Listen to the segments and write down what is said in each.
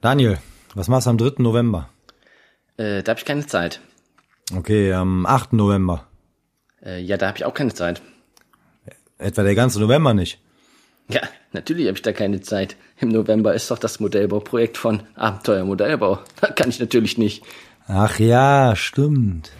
Daniel, was machst du am 3. November? Äh, da habe ich keine Zeit. Okay, am 8. November. Äh, ja, da habe ich auch keine Zeit. Etwa der ganze November nicht. Ja, natürlich habe ich da keine Zeit. Im November ist doch das Modellbauprojekt von Abenteuer Modellbau. Da kann ich natürlich nicht. Ach ja, stimmt.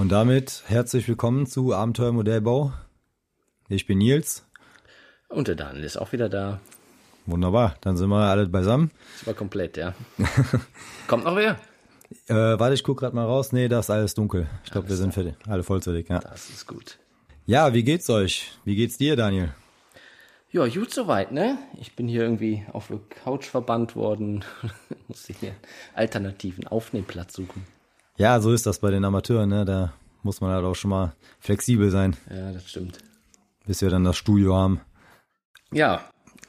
Und damit herzlich willkommen zu Abenteuer Modellbau. Ich bin Nils. Und der Daniel ist auch wieder da. Wunderbar, dann sind wir alle beisammen. Das war komplett, ja. Kommt noch wer? Äh, warte, ich guck gerade mal raus. Nee, da ist alles dunkel. Ich glaube, wir sind fertig. Alle vollzählig, ja. Das ist gut. Ja, wie geht's euch? Wie geht's dir, Daniel? Ja, gut soweit, ne? Ich bin hier irgendwie auf der Couch verbannt worden. Muss ich hier einen alternativen Aufnehmplatz suchen. Ja, so ist das bei den Amateuren, ne? Da muss man halt auch schon mal flexibel sein, Ja, das stimmt. bis wir dann das Studio haben. Ja,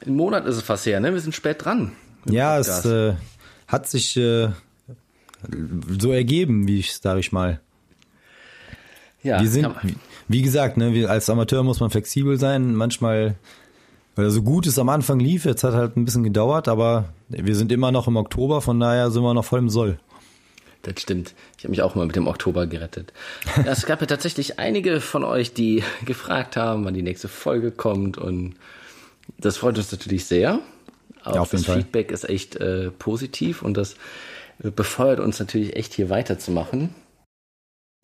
ein Monat ist es fast her, ne? Wir sind spät dran. Ja, es Podcast. äh, hat sich äh, so ergeben, wie ich sage ich mal. ja, Wir sind, wie, wie gesagt, ne, wir, als Amateur muss man flexibel sein. Manchmal, weil so gut es am Anfang lief, jetzt hat halt ein bisschen gedauert, aber wir sind immer noch im Oktober, von daher sind wir noch voll im Soll. Das stimmt. Ich habe mich auch mal mit dem Oktober gerettet. Es gab ja tatsächlich einige von euch, die gefragt haben, wann die nächste Folge kommt und das freut uns natürlich sehr. Auch Ja, auf jeden das Fall. Feedback ist echt äh, positiv und das befeuert uns natürlich echt hier weiterzumachen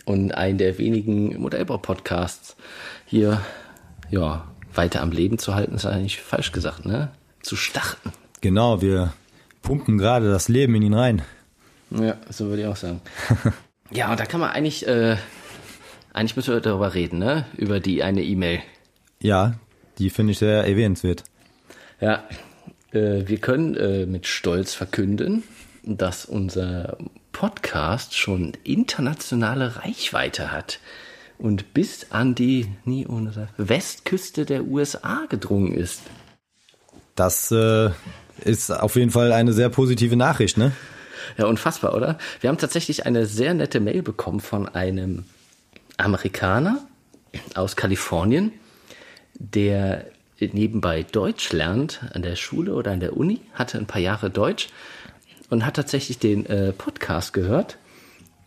und einen der wenigen Modellbau-Podcasts hier ja weiter am Leben zu halten, ist eigentlich falsch gesagt, ne? Zu starten. Genau, wir pumpen gerade das Leben in ihn rein. Ja, so würde ich auch sagen. ja, und da kann man eigentlich, äh, eigentlich müssen wir darüber reden, ne? Über die eine E-Mail. Ja, die finde ich sehr erwähnenswert. Ja, äh, wir können äh, mit Stolz verkünden, dass unser Podcast schon internationale Reichweite hat und bis an die nie ohne Westküste der USA gedrungen ist. Das äh, ist auf jeden Fall eine sehr positive Nachricht, ne? Ja, unfassbar, oder? Wir haben tatsächlich eine sehr nette Mail bekommen von einem Amerikaner aus Kalifornien, der nebenbei Deutsch lernt an der Schule oder an der Uni, hatte ein paar Jahre Deutsch und hat tatsächlich den äh, Podcast gehört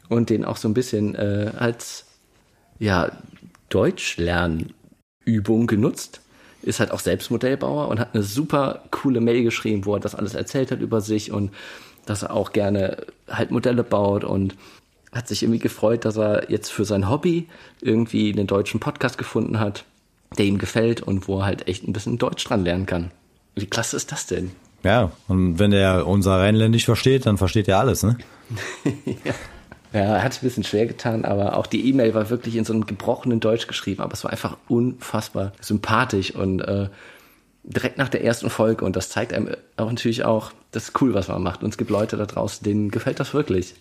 und den auch so ein bisschen äh, als ja, Deutschlernübung genutzt. Ist halt auch selbst Modellbauer und hat eine super coole Mail geschrieben, wo er das alles erzählt hat über sich und dass er auch gerne halt Modelle baut und hat sich irgendwie gefreut, dass er jetzt für sein Hobby irgendwie einen deutschen Podcast gefunden hat, der ihm gefällt und wo er halt echt ein bisschen Deutsch dran lernen kann. Wie klasse ist das denn? Ja, und wenn der unser Rheinländisch versteht, dann versteht er alles, ne? Ja, er hat es ein bisschen schwer getan, aber auch die E-Mail war wirklich in so einem gebrochenen Deutsch geschrieben, aber es war einfach unfassbar sympathisch und äh, direkt nach der ersten Folge und das zeigt einem auch natürlich auch, das ist cool, was man macht und es gibt Leute da draußen, denen gefällt das wirklich.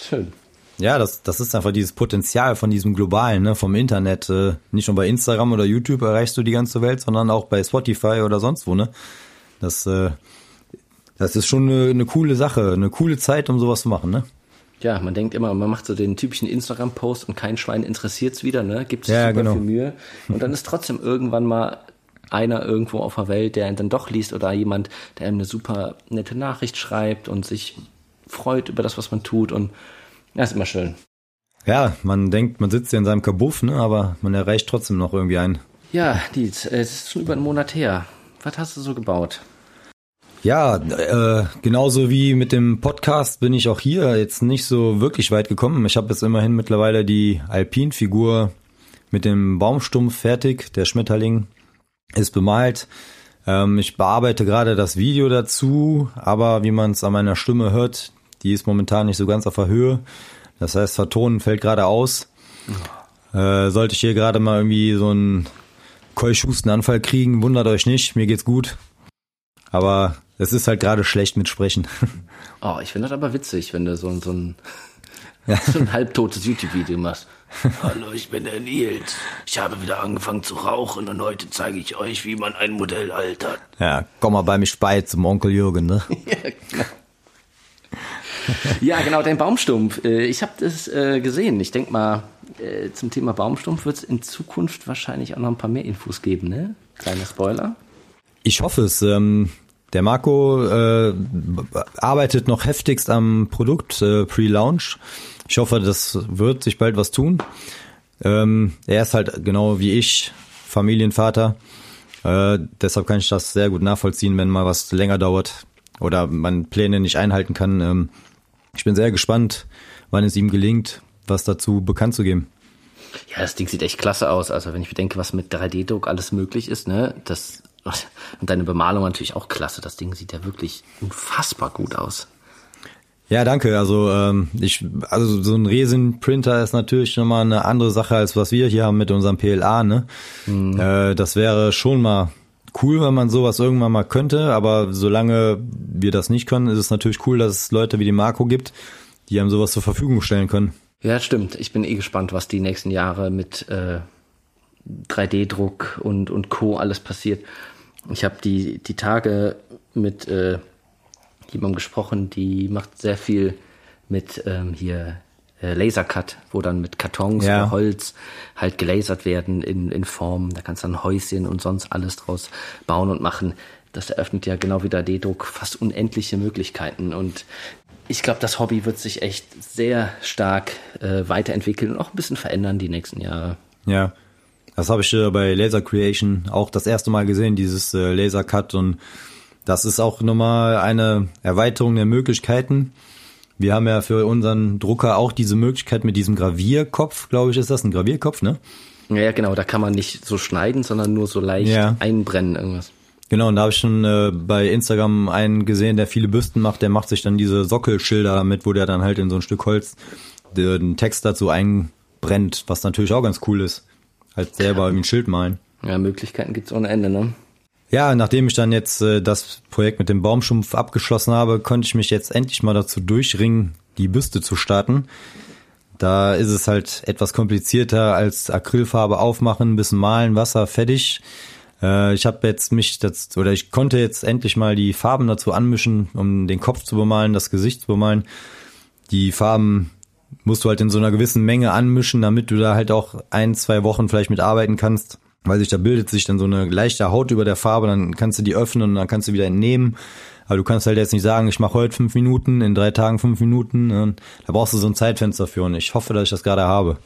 Schön. Ja, das, das ist einfach dieses Potenzial von diesem globalen, ne, vom Internet. Äh, nicht nur bei Instagram oder YouTube erreichst du die ganze Welt, sondern auch bei Spotify oder sonst wo, ne? Das, äh, das ist schon eine, eine coole Sache, eine coole Zeit, um sowas zu machen, ne? Ja, man denkt immer, man macht so den typischen Instagram-Post und kein Schwein interessiert's wieder, ne? Gibt sich Ja, super genau. viel Mühe. Und dann ist trotzdem irgendwann mal einer irgendwo auf der Welt, der ihn dann doch liest oder jemand, der einem eine super nette Nachricht schreibt und sich freut über das, was man tut und ja, ist immer schön. Ja, man denkt, man sitzt hier in seinem Kabuff, ne, aber man erreicht trotzdem noch irgendwie einen. Ja, Dietz, es ist schon über einen Monat her. Was hast du so gebaut? Ja, äh, genauso wie mit dem Podcast bin ich auch hier jetzt nicht so wirklich weit gekommen. Ich habe jetzt immerhin mittlerweile die Alpin-Figur mit dem Baumstumpf fertig. Der Schmetterling ist bemalt. Ähm, ich bearbeite gerade das Video dazu, aber wie man es an meiner Stimme hört, die ist momentan nicht so ganz auf der Höhe. Das heißt, vertonen fällt gerade aus. Äh, sollte ich hier gerade mal irgendwie so einen Keuchhustenanfall kriegen, wundert euch nicht, mir geht's gut. Aber es ist halt gerade schlecht mit Sprechen. Oh, ich finde das aber witzig, wenn du so, ein- so ein, so ein halbtotes YouTube-Video machst. Hallo, ich bin der Nils. Ich habe wieder angefangen zu rauchen und heute zeige ich euch, wie man ein Modell altert. Ja, komm mal bei mich bei zum Onkel Jürgen, ne? ja, genau. ja, genau, dein Baumstumpf. Äh, ich habe das äh, gesehen. Ich denke mal, äh, zum Thema Baumstumpf wird es in Zukunft wahrscheinlich auch noch ein paar mehr Infos geben, ne? Kleiner Spoiler. Ich hoffe es. Ähm, der Marco äh, arbeitet noch heftigst am Produkt äh, Pre-Launch. Ich hoffe, das wird sich bald was tun. Ähm, er ist halt genau wie ich Familienvater. Äh, deshalb kann ich das sehr gut nachvollziehen, wenn mal was länger dauert oder man Pläne nicht einhalten kann. Ähm, ich bin sehr gespannt, wann es ihm gelingt, was dazu bekannt zu geben. Ja, das Ding sieht echt klasse aus. Also wenn ich bedenke, was mit 3D-Druck alles möglich ist, ne, das und deine Bemalung natürlich auch klasse. Das Ding sieht ja wirklich unfassbar gut aus. Ja, danke. Also ähm, ich, also so ein Resin-Printer ist natürlich nochmal eine andere Sache als was wir hier haben mit unserem PLA. Ne, mhm. äh, das wäre schon mal cool, wenn man sowas irgendwann mal könnte. Aber solange wir das nicht können, ist es natürlich cool, dass es Leute wie die Marco gibt, die einem sowas zur Verfügung stellen können. Ja, stimmt. Ich bin eh gespannt, was die nächsten Jahre mit äh, 3D-Druck und, und Co. alles passiert. Ich habe die, die Tage mit äh, jemandem gesprochen, die macht sehr viel mit ähm, hier äh, Lasercut, wo dann mit Kartons ja. oder Holz halt gelasert werden in, in Form. Da kannst du dann Häuschen und sonst alles draus bauen und machen. Das eröffnet ja genau wie der D-Druck fast unendliche Möglichkeiten. Und ich glaube, das Hobby wird sich echt sehr stark äh, weiterentwickeln und auch ein bisschen verändern die nächsten Jahre. Ja, das habe ich äh, bei Laser Creation auch das erste Mal gesehen, dieses äh, Laser Cut und das ist auch nochmal eine Erweiterung der Möglichkeiten. Wir haben ja für unseren Drucker auch diese Möglichkeit mit diesem Gravierkopf, glaube ich, ist das ein Gravierkopf, ne? Ja, genau, da kann man nicht so schneiden, sondern nur so leicht ja. einbrennen irgendwas. Genau, und da habe ich schon äh, bei Instagram einen gesehen, der viele Büsten macht, der macht sich dann diese Sockelschilder damit, wo der dann halt in so ein Stück Holz den Text dazu einbrennt, was natürlich auch ganz cool ist. Halt selber irgendwie ein Schild malen. Ja, Möglichkeiten gibt's ohne Ende, ne? Ja, nachdem ich dann jetzt äh, das Projekt mit dem Baumschumpf abgeschlossen habe, konnte ich mich jetzt endlich mal dazu durchringen, die Büste zu starten. Da ist es halt etwas komplizierter als Acrylfarbe aufmachen, ein bisschen malen, Wasser, fertig. Äh, ich habe jetzt mich das, oder ich konnte jetzt endlich mal die Farben dazu anmischen, um den Kopf zu bemalen, das Gesicht zu bemalen. Die Farben musst du halt in so einer gewissen Menge anmischen, damit du da halt auch ein, zwei Wochen vielleicht mit arbeiten kannst. Weil sich da bildet sich dann so eine leichte Haut über der Farbe, dann kannst du die öffnen und dann kannst du wieder entnehmen. Aber du kannst halt jetzt nicht sagen, ich mache heute fünf Minuten, in drei Tagen fünf Minuten. Da brauchst du so ein Zeitfenster für und ich hoffe, dass ich das gerade habe.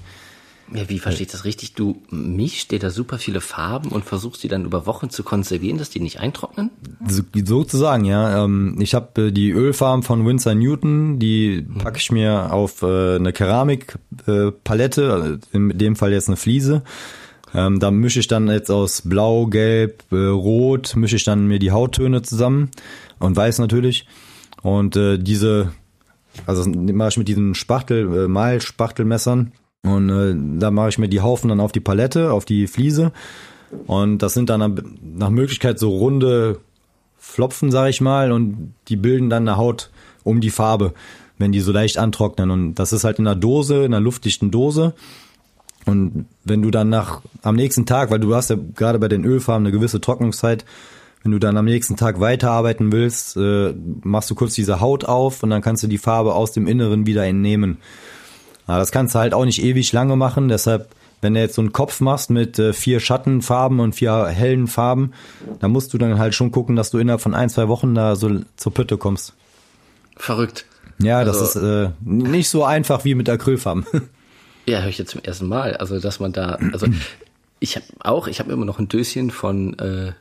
Ja, wie verstehe ich das richtig? Du mischst dir da super viele Farben und versuchst die dann über Wochen zu konservieren, dass die nicht eintrocknen? So, sozusagen, ja. Ähm, ich habe äh, die Ölfarben von Winsor Newton, die packe ich mir auf äh, eine Keramikpalette, äh, in dem Fall jetzt eine Fliese. Ähm, da mische ich dann jetzt aus Blau, Gelb, Rot, mische ich dann mir die Hauttöne zusammen und Weiß natürlich. Und diese, also mache ich mit diesen Spachtel, Malspachtelmessern und äh, da mache ich mir die Haufen dann auf die Palette, auf die Fliese. Und das sind dann nach Möglichkeit so runde Flopfen, sag ich mal, und die bilden dann eine Haut um die Farbe, wenn die so leicht antrocknen. Und das ist halt in einer Dose, in einer luftdichten Dose. Und wenn du dann nach am nächsten Tag, weil du hast ja gerade bei den Ölfarben eine gewisse Trocknungszeit, wenn du dann am nächsten Tag weiterarbeiten willst, äh, machst du kurz diese Haut auf und dann kannst du die Farbe aus dem Inneren wieder entnehmen. Aber das kannst du halt auch nicht ewig lange machen, deshalb wenn du jetzt so einen Kopf machst mit äh, vier Schattenfarben und vier hellen Farben, dann musst du dann halt schon gucken, dass du innerhalb von ein, zwei Wochen da so zur Pütte kommst. Verrückt. Ja, also, das ist äh, nicht so einfach wie mit Acrylfarben. Ja, höre ich jetzt zum ersten Mal. Also, dass man da, also ich habe auch, ich habe immer noch ein Döschen von äh,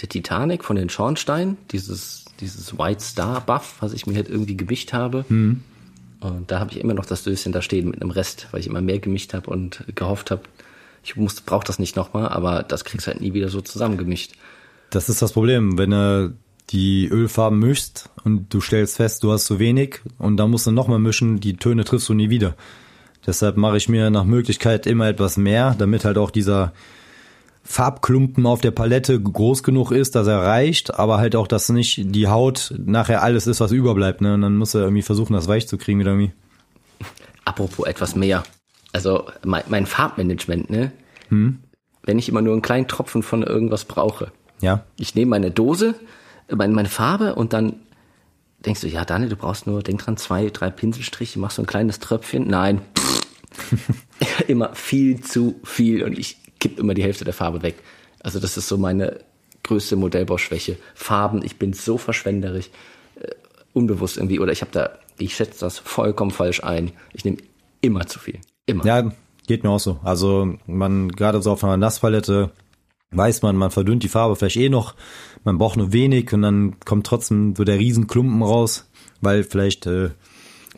der Titanic, von den Schornstein, dieses, dieses White Star Buff, was ich mir halt irgendwie gemischt habe. Mhm. Und da habe ich immer noch das Döschen da stehen mit einem Rest, weil ich immer mehr gemischt habe und gehofft habe, ich muss, brauche das nicht nochmal, aber das kriegst halt nie wieder so zusammengemischt. Das ist das Problem, wenn du die Ölfarben mischst und du stellst fest, du hast zu wenig und dann musst du nochmal mischen, die Töne triffst du nie wieder. Deshalb mache ich mir nach Möglichkeit immer etwas mehr, damit halt auch dieser Farbklumpen auf der Palette groß genug ist, dass er reicht, aber halt auch, dass nicht die Haut nachher alles ist, was überbleibt. Ne? Und dann muss er irgendwie versuchen, das weich zu kriegen wieder irgendwie. Apropos etwas mehr. Also mein, mein Farbmanagement, ne? Hm? Wenn ich immer nur einen kleinen Tropfen von irgendwas brauche. Ja. Ich nehme meine Dose, meine, meine Farbe und dann denkst du, ja, Daniel, du brauchst nur, denk dran, zwei, drei Pinselstriche, machst so ein kleines Tröpfchen. Nein, immer viel zu viel und ich kipp immer die Hälfte der Farbe weg. Also das ist so meine größte Modellbauschwäche. Farben, ich bin so verschwenderisch, äh, unbewusst irgendwie, oder ich habe da, ich schätze das vollkommen falsch ein. Ich nehme immer zu viel. Immer. Ja, geht mir auch so. Also man, gerade so auf einer Nasspalette, weiß man, man verdünnt die Farbe vielleicht eh noch, man braucht nur wenig und dann kommt trotzdem so der Riesenklumpen raus, weil vielleicht äh,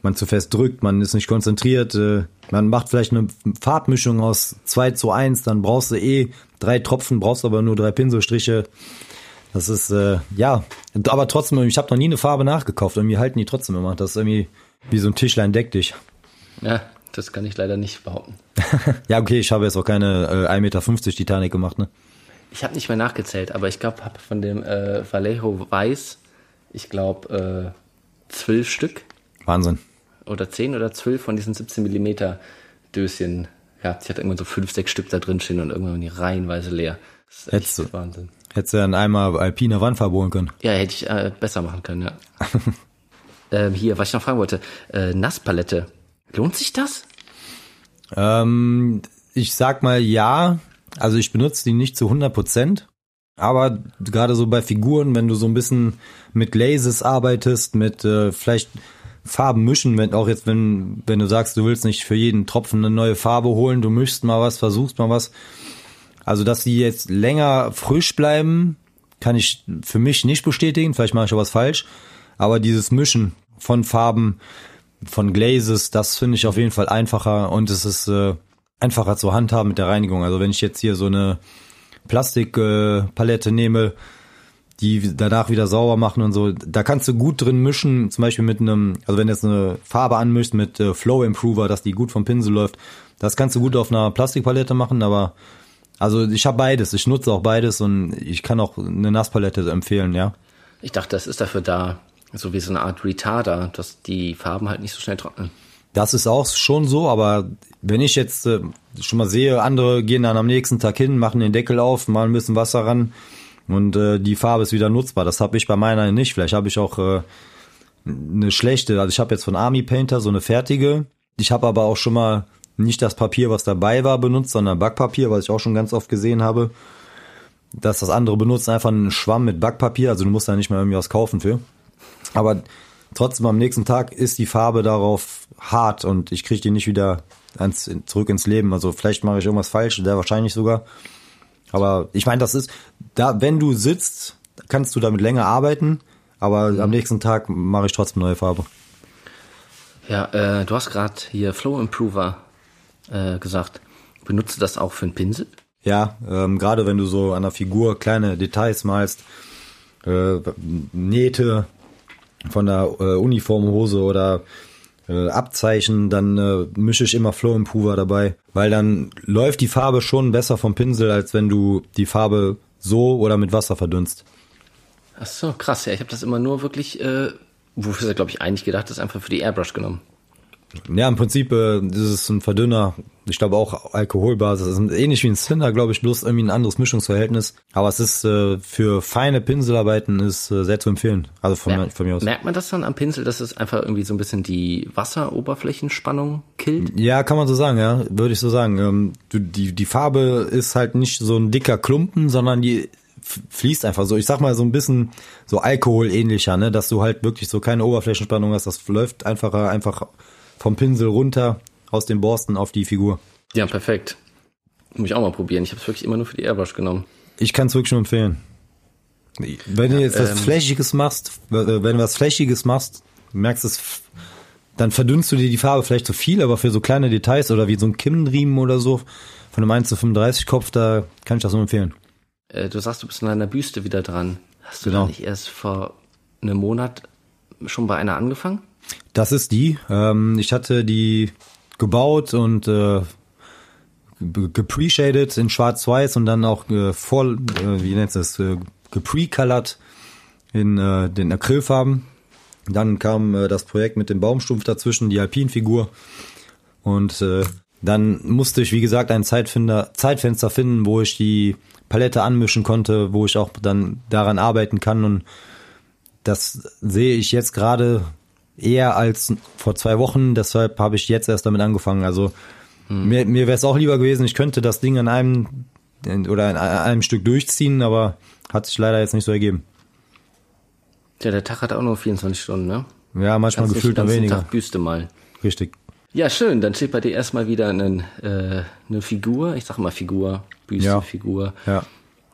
man zu fest drückt, man ist nicht konzentriert, äh, man macht vielleicht eine Farbmischung aus 2 zu 1, dann brauchst du eh drei Tropfen, brauchst aber nur drei Pinselstriche. Das ist, äh, ja, aber trotzdem, ich habe noch nie eine Farbe nachgekauft, irgendwie halten die trotzdem immer. Das ist irgendwie wie so ein Tischlein deck dich. Ja, das kann ich leider nicht behaupten. ja, okay, ich habe jetzt auch keine äh, 1,50 Meter Titanic gemacht, ne? Ich habe nicht mehr nachgezählt, aber ich glaube, habe von dem äh, Vallejo Weiß, ich glaube, äh, zwölf Stück. Wahnsinn. Oder zehn oder zwölf von diesen 17 Millimeter Döschen gehabt. Ich hatte irgendwann so fünf, sechs Stück da drin stehen und irgendwann die reihenweise leer. Das ist echt hättest Wahnsinn. Hättest du dann einmal alpine Wandfarbe holen können. Ja, hätte ich äh, besser machen können, ja. ähm, hier, was ich noch fragen wollte. Äh, Nasspalette. Lohnt sich das? Ähm, ich sag mal ja, also ich benutze die nicht zu 100 Prozent. Aber gerade so bei Figuren, wenn du so ein bisschen mit Glazes arbeitest, mit äh, vielleicht Farben mischen, wenn auch jetzt, wenn, wenn du sagst, du willst nicht für jeden Tropfen eine neue Farbe holen, du mischst mal was, versuchst mal was. Also, dass die jetzt länger frisch bleiben, kann ich für mich nicht bestätigen. Vielleicht mache ich auch was falsch. Aber dieses Mischen von Farben, von Glazes, das finde ich auf jeden Fall einfacher und es ist äh, einfacher zu handhaben mit der Reinigung. Also wenn ich jetzt hier so eine Plastikpalette äh, nehme, die danach wieder sauber machen und so, da kannst du gut drin mischen, zum Beispiel mit einem, also wenn du jetzt eine Farbe anmischst mit äh, Flow Improver, dass die gut vom Pinsel läuft, das kannst du gut auf einer Plastikpalette machen, aber also ich habe beides, ich nutze auch beides und ich kann auch eine Nasspalette empfehlen, ja. Ich dachte, das ist dafür da, so wie so eine Art Retarder, dass die Farben halt nicht so schnell trocknen. Das ist auch schon so, aber wenn ich jetzt äh, schon mal sehe, andere gehen dann am nächsten Tag hin, machen den Deckel auf, machen ein bisschen Wasser ran und äh, die Farbe ist wieder nutzbar. Das habe ich bei meiner nicht. Vielleicht habe ich auch äh, eine schlechte. Also ich habe jetzt von Army Painter so eine fertige. Ich habe aber auch schon mal nicht das Papier, was dabei war, benutzt, sondern Backpapier, was ich auch schon ganz oft gesehen habe. Dass das andere benutzt einfach einen Schwamm mit Backpapier, also du musst da nicht mehr irgendwie was kaufen für. Aber Trotzdem am nächsten Tag ist die Farbe darauf hart und ich kriege die nicht wieder ans, zurück ins Leben. Also vielleicht mache ich irgendwas falsch, der wahrscheinlich sogar. Aber ich meine, das ist, da, wenn du sitzt, kannst du damit länger arbeiten, aber mhm. am nächsten Tag mache ich trotzdem neue Farbe. Ja, äh, du hast gerade hier Flow Improver äh, gesagt. Benutzt du das auch für einen Pinsel? Ja, ähm, gerade wenn du so an der Figur kleine Details malst, äh, Nähte, von der äh, Uniformhose oder Abzeichen, dann äh, mische ich immer Flow Improver dabei, weil dann läuft die Farbe schon besser vom Pinsel, als wenn du die Farbe so oder mit Wasser verdünnst. Ach so, krass. Ja, ich habe das immer nur wirklich, äh, wofür glaube ich eigentlich gedacht, ist einfach für die Airbrush genommen. Ja, im Prinzip äh, ist es ein Verdünner. Ich glaube auch Alkoholbasis. Ähnlich wie ein Cinder, glaube ich, bloß irgendwie ein anderes Mischungsverhältnis. Aber es ist äh, für feine Pinselarbeiten ist äh, sehr zu empfehlen. Also von, Mer von mir aus. Merkt man das dann am Pinsel, dass es einfach irgendwie so ein bisschen die Wasseroberflächenspannung killt? Ja, kann man so sagen, ja, würde ich so sagen. Ähm, die die Farbe ist halt nicht so ein dicker Klumpen, sondern die fließt einfach so. Ich sag mal so ein bisschen so Alkohol ähnlicher, ne, dass du halt wirklich so keine Oberflächenspannung hast. Das läuft einfacher, einfach vom Pinsel runter aus den Borsten auf die Figur. Ja, perfekt. Muss ich auch mal probieren. Ich habe es wirklich immer nur für die Airbrush genommen. Ich kann es wirklich nur empfehlen. Wenn ja, du jetzt ähm, was Flächiges machst, wenn du was Flächiges machst, merkst es, dann verdünnst du dir die Farbe vielleicht zu viel, aber für so kleine Details oder wie so ein Kinnriemen oder so von einem 1 zu 35 Kopf, da kann ich das nur empfehlen. Äh, du sagst, du bist in deiner Büste wieder dran. Hast du genau. da nicht erst vor einem Monat schon bei einer angefangen? Das ist die. Ähm, ich hatte die gebaut und äh, gepre-shaded in schwarz-weiß und dann auch äh, voll, äh, wie nennt es, äh, gepre-colored in äh, den Acrylfarben. Dann kam äh, das Projekt mit dem Baumstumpf dazwischen, die Alpinfigur. Und äh, dann musste ich, wie gesagt, ein Zeitfinder, Zeitfenster finden, wo ich die Palette anmischen konnte, wo ich auch dann daran arbeiten kann und das sehe ich jetzt gerade eher als vor zwei Wochen, deshalb habe ich jetzt erst damit angefangen. Also mir, mir wäre es auch lieber gewesen, ich könnte das Ding an einem oder an einem Stück durchziehen, aber hat sich leider jetzt nicht so ergeben. Ja, der Tag hat auch nur 24 Stunden, ne? Ja, manchmal Kannst gefühlt noch weniger. Tag Büste mal. Richtig. Ja, schön. Dann steht bei dir erstmal wieder einen, äh, eine Figur. Ich sag mal Figur, Büste, Ja. Figur. Ja.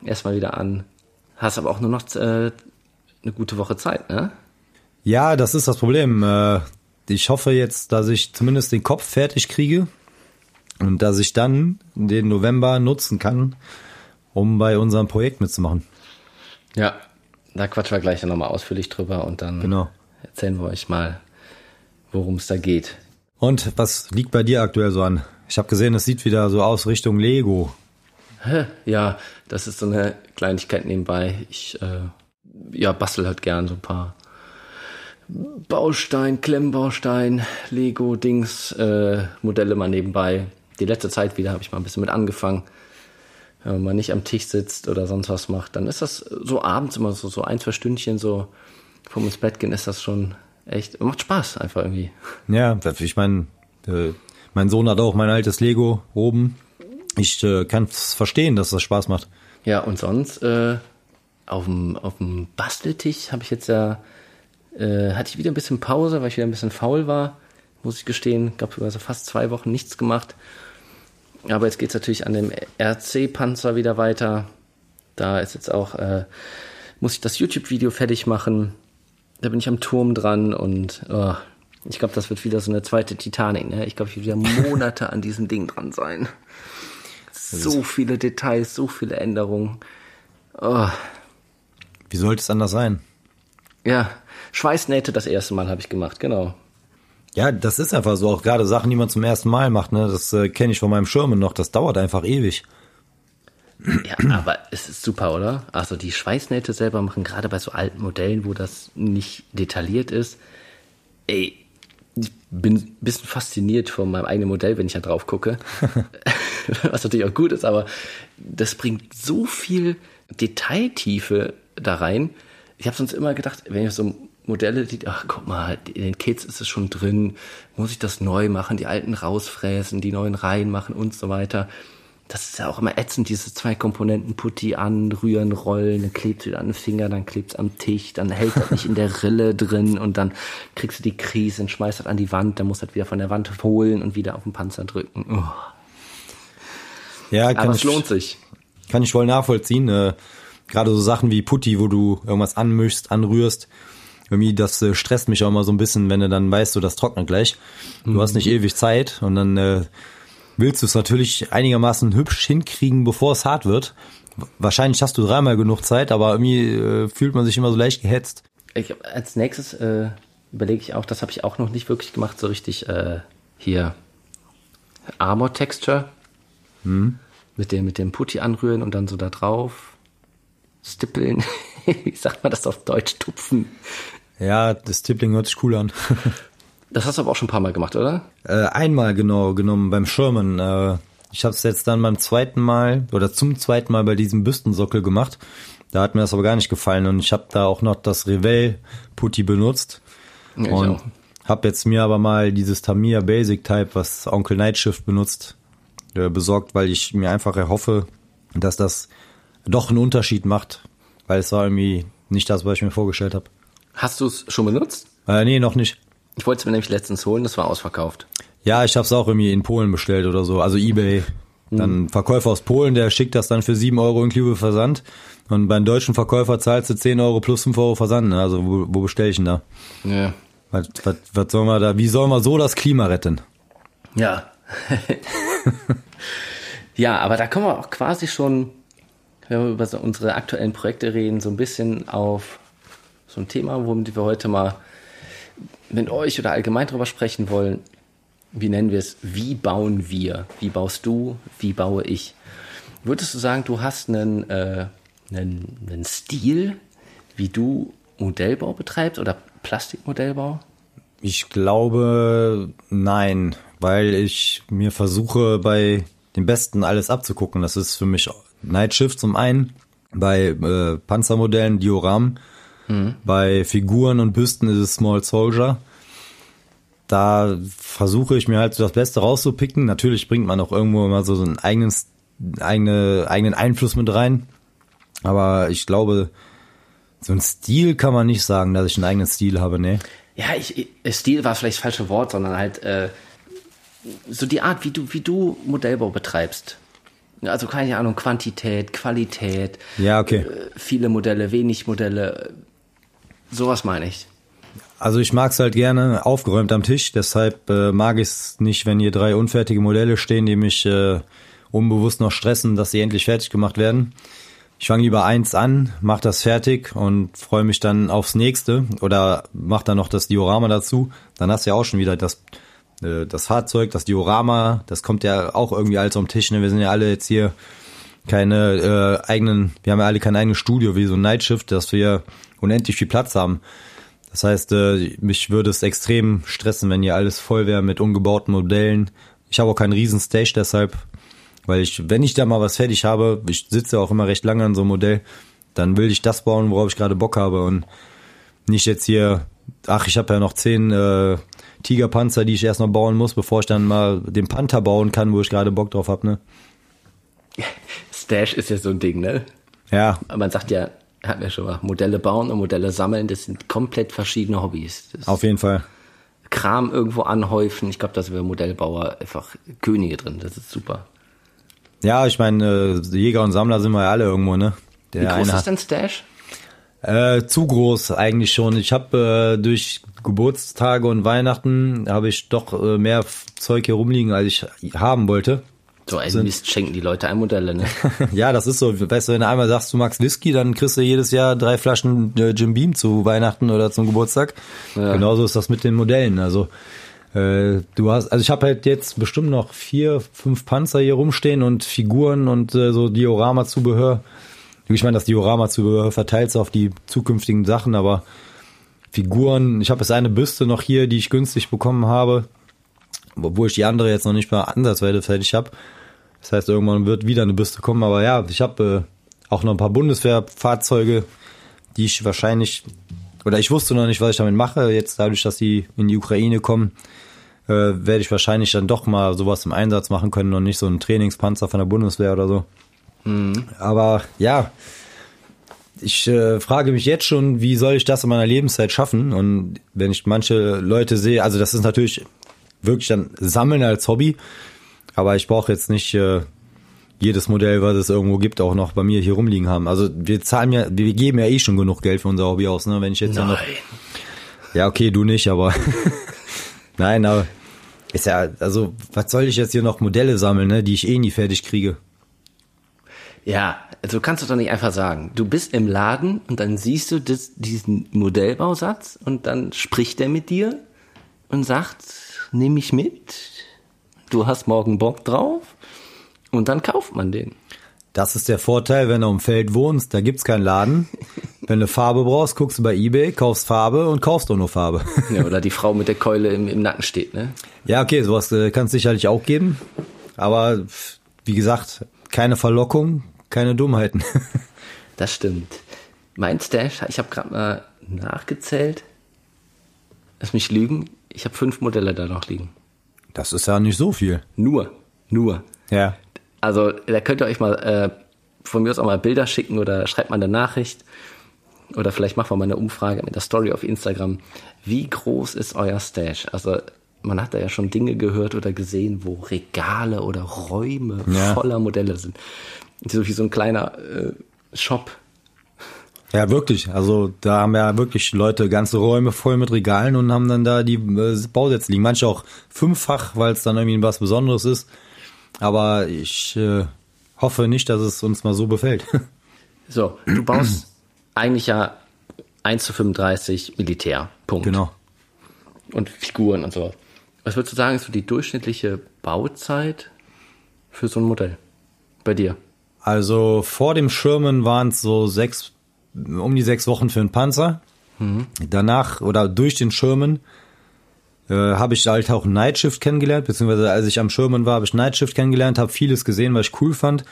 Erstmal wieder an. Hast aber auch nur noch äh, eine gute Woche Zeit, ne? Ja, das ist das Problem. Äh, Ich hoffe jetzt, dass ich zumindest den Kopf fertig kriege und dass ich dann den November nutzen kann, um bei unserem Projekt mitzumachen. Ja, da quatschen wir gleich nochmal ausführlich drüber und dann Genau. erzählen wir euch mal, worum es da geht. Und was liegt bei dir aktuell so an? Ich habe gesehen, es sieht wieder so aus Richtung Lego. Ja, das ist so eine Kleinigkeit nebenbei. Ich äh, ja, bastel halt gern so ein paar Baustein, Klemmbaustein, Lego-Dings, äh, Modelle mal nebenbei. Die letzte Zeit wieder habe ich mal ein bisschen mit angefangen. Wenn man nicht am Tisch sitzt oder sonst was macht, dann ist das so abends immer so, so ein, zwei Stündchen so vorm ins Bett gehen, ist das schon echt, macht Spaß einfach irgendwie. Ja, ich meine, äh, mein Sohn hat auch mein altes Lego oben. Ich äh, kann es verstehen, dass das Spaß macht. Ja, und sonst äh, auf dem auf dem Basteltisch habe ich jetzt ja äh, hatte ich wieder ein bisschen Pause, weil ich wieder ein bisschen faul war, muss ich gestehen. Gab sogar so fast zwei Wochen nichts gemacht. Aber jetzt geht's natürlich an dem RC-Panzer wieder weiter. Da ist jetzt auch äh, muss ich das YouTube-Video fertig machen. Da bin ich am Turm dran und oh, ich glaube, das wird wieder so eine zweite Titanic. Ne? Ich glaube, ich werde wieder Monate an diesem Ding dran sein. So viele Details, so viele Änderungen. Oh, Wie sollte es anders sein? ja, Schweißnähte das erste Mal habe ich gemacht, genau. Ja, das ist einfach so. Auch gerade Sachen, die man zum ersten Mal macht, ne, das äh, kenne ich von meinem Schirmen noch. Das dauert einfach ewig. Ja, aber es ist super, oder? Also die Schweißnähte selber machen, gerade bei so alten Modellen, wo das nicht detailliert ist. Ey, ich bin ein bisschen fasziniert von meinem eigenen Modell, wenn ich da drauf gucke. Was natürlich auch gut ist, aber das bringt so viel Detailtiefe da rein. Ich habe sonst immer gedacht, wenn ich so Modelle, die, ach guck mal, in den Kids ist es schon drin, muss ich das neu machen, die alten rausfräsen, die neuen reinmachen und so weiter. Das ist ja auch immer ätzend, diese zwei Komponenten, Putti anrühren, rollen, dann klebt wieder an den Finger, dann klebt's am Tisch, dann hält das nicht in der Rille drin und dann kriegst du die Krise und schmeißt das an die Wand, dann musst du das wieder von der Wand holen und wieder auf den Panzer drücken. Oh. Ja, Aber es lohnt sich. kann ich voll nachvollziehen. Äh, gerade so Sachen wie Putti, wo du irgendwas anmischst, anrührst. Irgendwie, das äh, stresst mich auch immer so ein bisschen, wenn du dann weißt, du, das trocknet gleich. Du hast nicht ewig Zeit und dann äh, willst du es natürlich einigermaßen hübsch hinkriegen, bevor es hart wird. Wahrscheinlich hast du dreimal genug Zeit, aber irgendwie äh, fühlt man sich immer so leicht gehetzt. Ich, als nächstes äh, überlege ich auch, das habe ich auch noch nicht wirklich gemacht, so richtig äh, hier Armor Texture mit dem mit dem Putti anrühren und dann so da drauf stippeln. Wie sagt man das auf Deutsch? Tupfen. Ja, das Tippling hört sich cool an. Das hast du aber auch schon ein paar Mal gemacht, oder? Äh, einmal genau genommen beim Sherman. Äh, ich habe es jetzt dann beim zweiten Mal oder zum zweiten Mal bei diesem Büstensockel gemacht. Da hat mir das aber gar nicht gefallen und ich habe da auch noch das Revell Putti benutzt Ja, und habe jetzt mir aber mal dieses Tamiya Basic Type, was Onkel Nightshift benutzt, äh, besorgt, weil ich mir einfach erhoffe, dass das doch einen Unterschied macht, weil es war irgendwie nicht das, was ich mir vorgestellt habe. Hast du es schon benutzt? Äh, nee, noch nicht. Ich wollte es mir nämlich letztens holen, das war ausverkauft. Ja, ich habe es auch irgendwie in Polen bestellt oder so, also eBay. Dann Verkäufer aus Polen, der schickt das dann für 7 Euro inklusive Versand. Und beim deutschen Verkäufer zahlst du 10 Euro plus 5 Euro Versand. ne? Also wo, wo bestelle ich denn da? Ja. Was, was, was soll man da? Wie soll man so das Klima retten? Ja. ja, aber da kommen wir auch quasi schon, wenn wir über so unsere aktuellen Projekte reden, so ein bisschen auf so ein Thema, womit wir heute mal mit euch oder allgemein drüber sprechen wollen. Wie nennen wir es? Wie bauen wir? Wie baust du? Wie baue ich? Würdest du sagen, du hast einen, äh, einen, einen Stil, wie du Modellbau betreibst oder Plastikmodellbau? Ich glaube, nein, weil ich mir versuche, bei den Besten alles abzugucken. Das ist für mich Nightshift zum einen, bei äh, Panzermodellen, Dioramen. Bei Figuren und Büsten ist es Small Soldier. Da versuche ich mir halt so das Beste rauszupicken. Natürlich bringt man auch irgendwo immer so einen eigenen, eigene, eigenen Einfluss mit rein. Aber ich glaube, so ein Stil kann man nicht sagen, dass ich einen eigenen Stil habe, ne? Ja, ich, ich, Stil war vielleicht das falsche Wort, sondern halt äh, so die Art, wie du, wie du Modellbau betreibst. Also keine Ahnung, Quantität, Qualität, Ja, okay. äh, viele Modelle, wenig Modelle, sowas meine ich. Also ich mag's halt gerne aufgeräumt am Tisch, deshalb äh, mag ich es nicht, wenn hier drei unfertige Modelle stehen, die mich äh, unbewusst noch stressen, dass sie endlich fertig gemacht werden. Ich fange lieber eins an, mach das fertig und freue mich dann aufs nächste oder mach dann noch das Diorama dazu. Dann hast du ja auch schon wieder das äh, das Fahrzeug, das Diorama, das kommt ja auch irgendwie alles am Tisch. Ne? Wir sind ja alle jetzt hier keine äh, eigenen, wir haben ja alle kein eigenes Studio wie so ein Nightshift, dass wir unendlich viel Platz haben. Das heißt, äh, mich würde es extrem stressen, wenn hier alles voll wäre mit ungebauten Modellen. Ich habe auch keinen riesen Stage deshalb, weil ich, wenn ich da mal was fertig habe, ich sitze auch immer recht lange an so einem Modell, dann will ich das bauen, worauf ich gerade Bock habe und nicht jetzt hier, ach, ich habe ja noch zehn äh, Tigerpanzer, die ich erst noch bauen muss, bevor ich dann mal den Panther bauen kann, wo ich gerade Bock drauf habe, ne? Stash ist ja so ein Ding, ne? Ja, Man sagt ja, hatten wir schon mal, Modelle bauen und Modelle sammeln, das sind komplett verschiedene Hobbys. Das auf jeden Fall. Kram irgendwo anhäufen. Ich glaube, da sind wir Modellbauer einfach Könige drin. Das ist super. Ja, ich meine, äh, Jäger und Sammler sind wir ja alle irgendwo, ne? Der Wie groß eine ist denn Stash? Äh, zu groß eigentlich schon. Ich habe äh, durch Geburtstage und Weihnachten habe ich doch äh, mehr Zeug hier rumliegen, als ich haben wollte. So ein Mist schenken die Leute ein Modelle, ne? ja, das ist so. Weißt du, wenn du einmal sagst, du magst Whisky, dann kriegst du jedes Jahr drei Flaschen äh, Jim Beam zu Weihnachten oder zum Geburtstag. Ja. Genauso ist das mit den Modellen. Also äh, du hast, also ich habe halt jetzt bestimmt noch vier, fünf Panzer hier rumstehen und Figuren und äh, so Diorama-Zubehör. Ich meine, das Diorama-Zubehör verteilt auf die zukünftigen Sachen, aber Figuren, ich habe jetzt eine Büste noch hier, die ich günstig bekommen habe, obwohl ich die andere jetzt noch nicht mal ansatzweise fertig habe. Das heißt, irgendwann wird wieder eine Büste kommen, aber ja, ich habe äh, auch noch ein paar Bundeswehrfahrzeuge, die ich wahrscheinlich, oder ich wusste noch nicht, was ich damit mache. Jetzt dadurch, dass die in die Ukraine kommen, äh, werde ich wahrscheinlich dann doch mal sowas im Einsatz machen können und nicht so einen Trainingspanzer von der Bundeswehr oder so. Aber ja, ich äh, frage mich jetzt schon, wie soll ich das in meiner Lebenszeit schaffen? Und wenn ich manche Leute sehe, also das ist natürlich wirklich dann Sammeln als Hobby, aber ich brauche jetzt nicht äh, jedes Modell, was es irgendwo gibt, auch noch bei mir hier rumliegen haben. Also wir zahlen ja, wir geben ja eh schon genug Geld für unser Hobby aus, ne? Wenn ich jetzt ja noch, ja okay, du nicht, aber nein, aber ist ja, also was soll ich jetzt hier noch Modelle sammeln, ne? Die ich eh nie fertig kriege. Ja, also kannst du doch nicht einfach sagen. Du bist im Laden und dann siehst du das, diesen Modellbausatz und dann spricht er mit dir und sagt, nimm mich mit, du hast morgen Bock drauf und dann kauft man den. Das ist der Vorteil, wenn du im Feld wohnst, da gibt's keinen Laden. Wenn du Farbe brauchst, guckst du bei Ebay, kaufst Farbe und kaufst auch nur Farbe. Ja, oder die Frau mit der Keule im, im Nacken steht, ne? Ja, okay, sowas äh, kann es sicherlich auch geben. Aber wie gesagt, keine Verlockung, keine Dummheiten. Das stimmt. Mein Stash, ich habe gerade mal nachgezählt. Lass mich lügen. Ich habe fünf Modelle da noch liegen. Das ist ja nicht so viel. Nur. Nur. Ja. Also, da könnt ihr euch mal äh, von mir aus auch mal Bilder schicken oder schreibt mal eine Nachricht. Oder vielleicht machen wir mal eine Umfrage mit der Story auf Instagram. Wie groß ist euer Stash? Also, man hat da ja schon Dinge gehört oder gesehen, wo Regale oder Räume Ja. voller Modelle sind. So wie so ein kleiner äh, Shop. Ja, wirklich. Also da haben ja wirklich Leute ganze Räume voll mit Regalen und haben dann da die äh, Bausätze liegen. Manche auch fünffach, weil es dann irgendwie was Besonderes ist. Aber ich äh, hoffe nicht, dass es uns mal so befällt. So, du baust eigentlich ja 1 zu 35 Militär. Punkt. genau. Und Figuren und sowas. Was würdest du sagen, ist so die durchschnittliche Bauzeit für so ein Modell? Bei dir? Also vor dem Schirmen waren es so sechs, um die sechs Wochen für einen Panzer. Danach oder durch den Schirmen äh, habe ich halt auch Nightshift kennengelernt, beziehungsweise als ich am Schirmen war, habe ich Nightshift kennengelernt, habe vieles gesehen, was ich cool fand.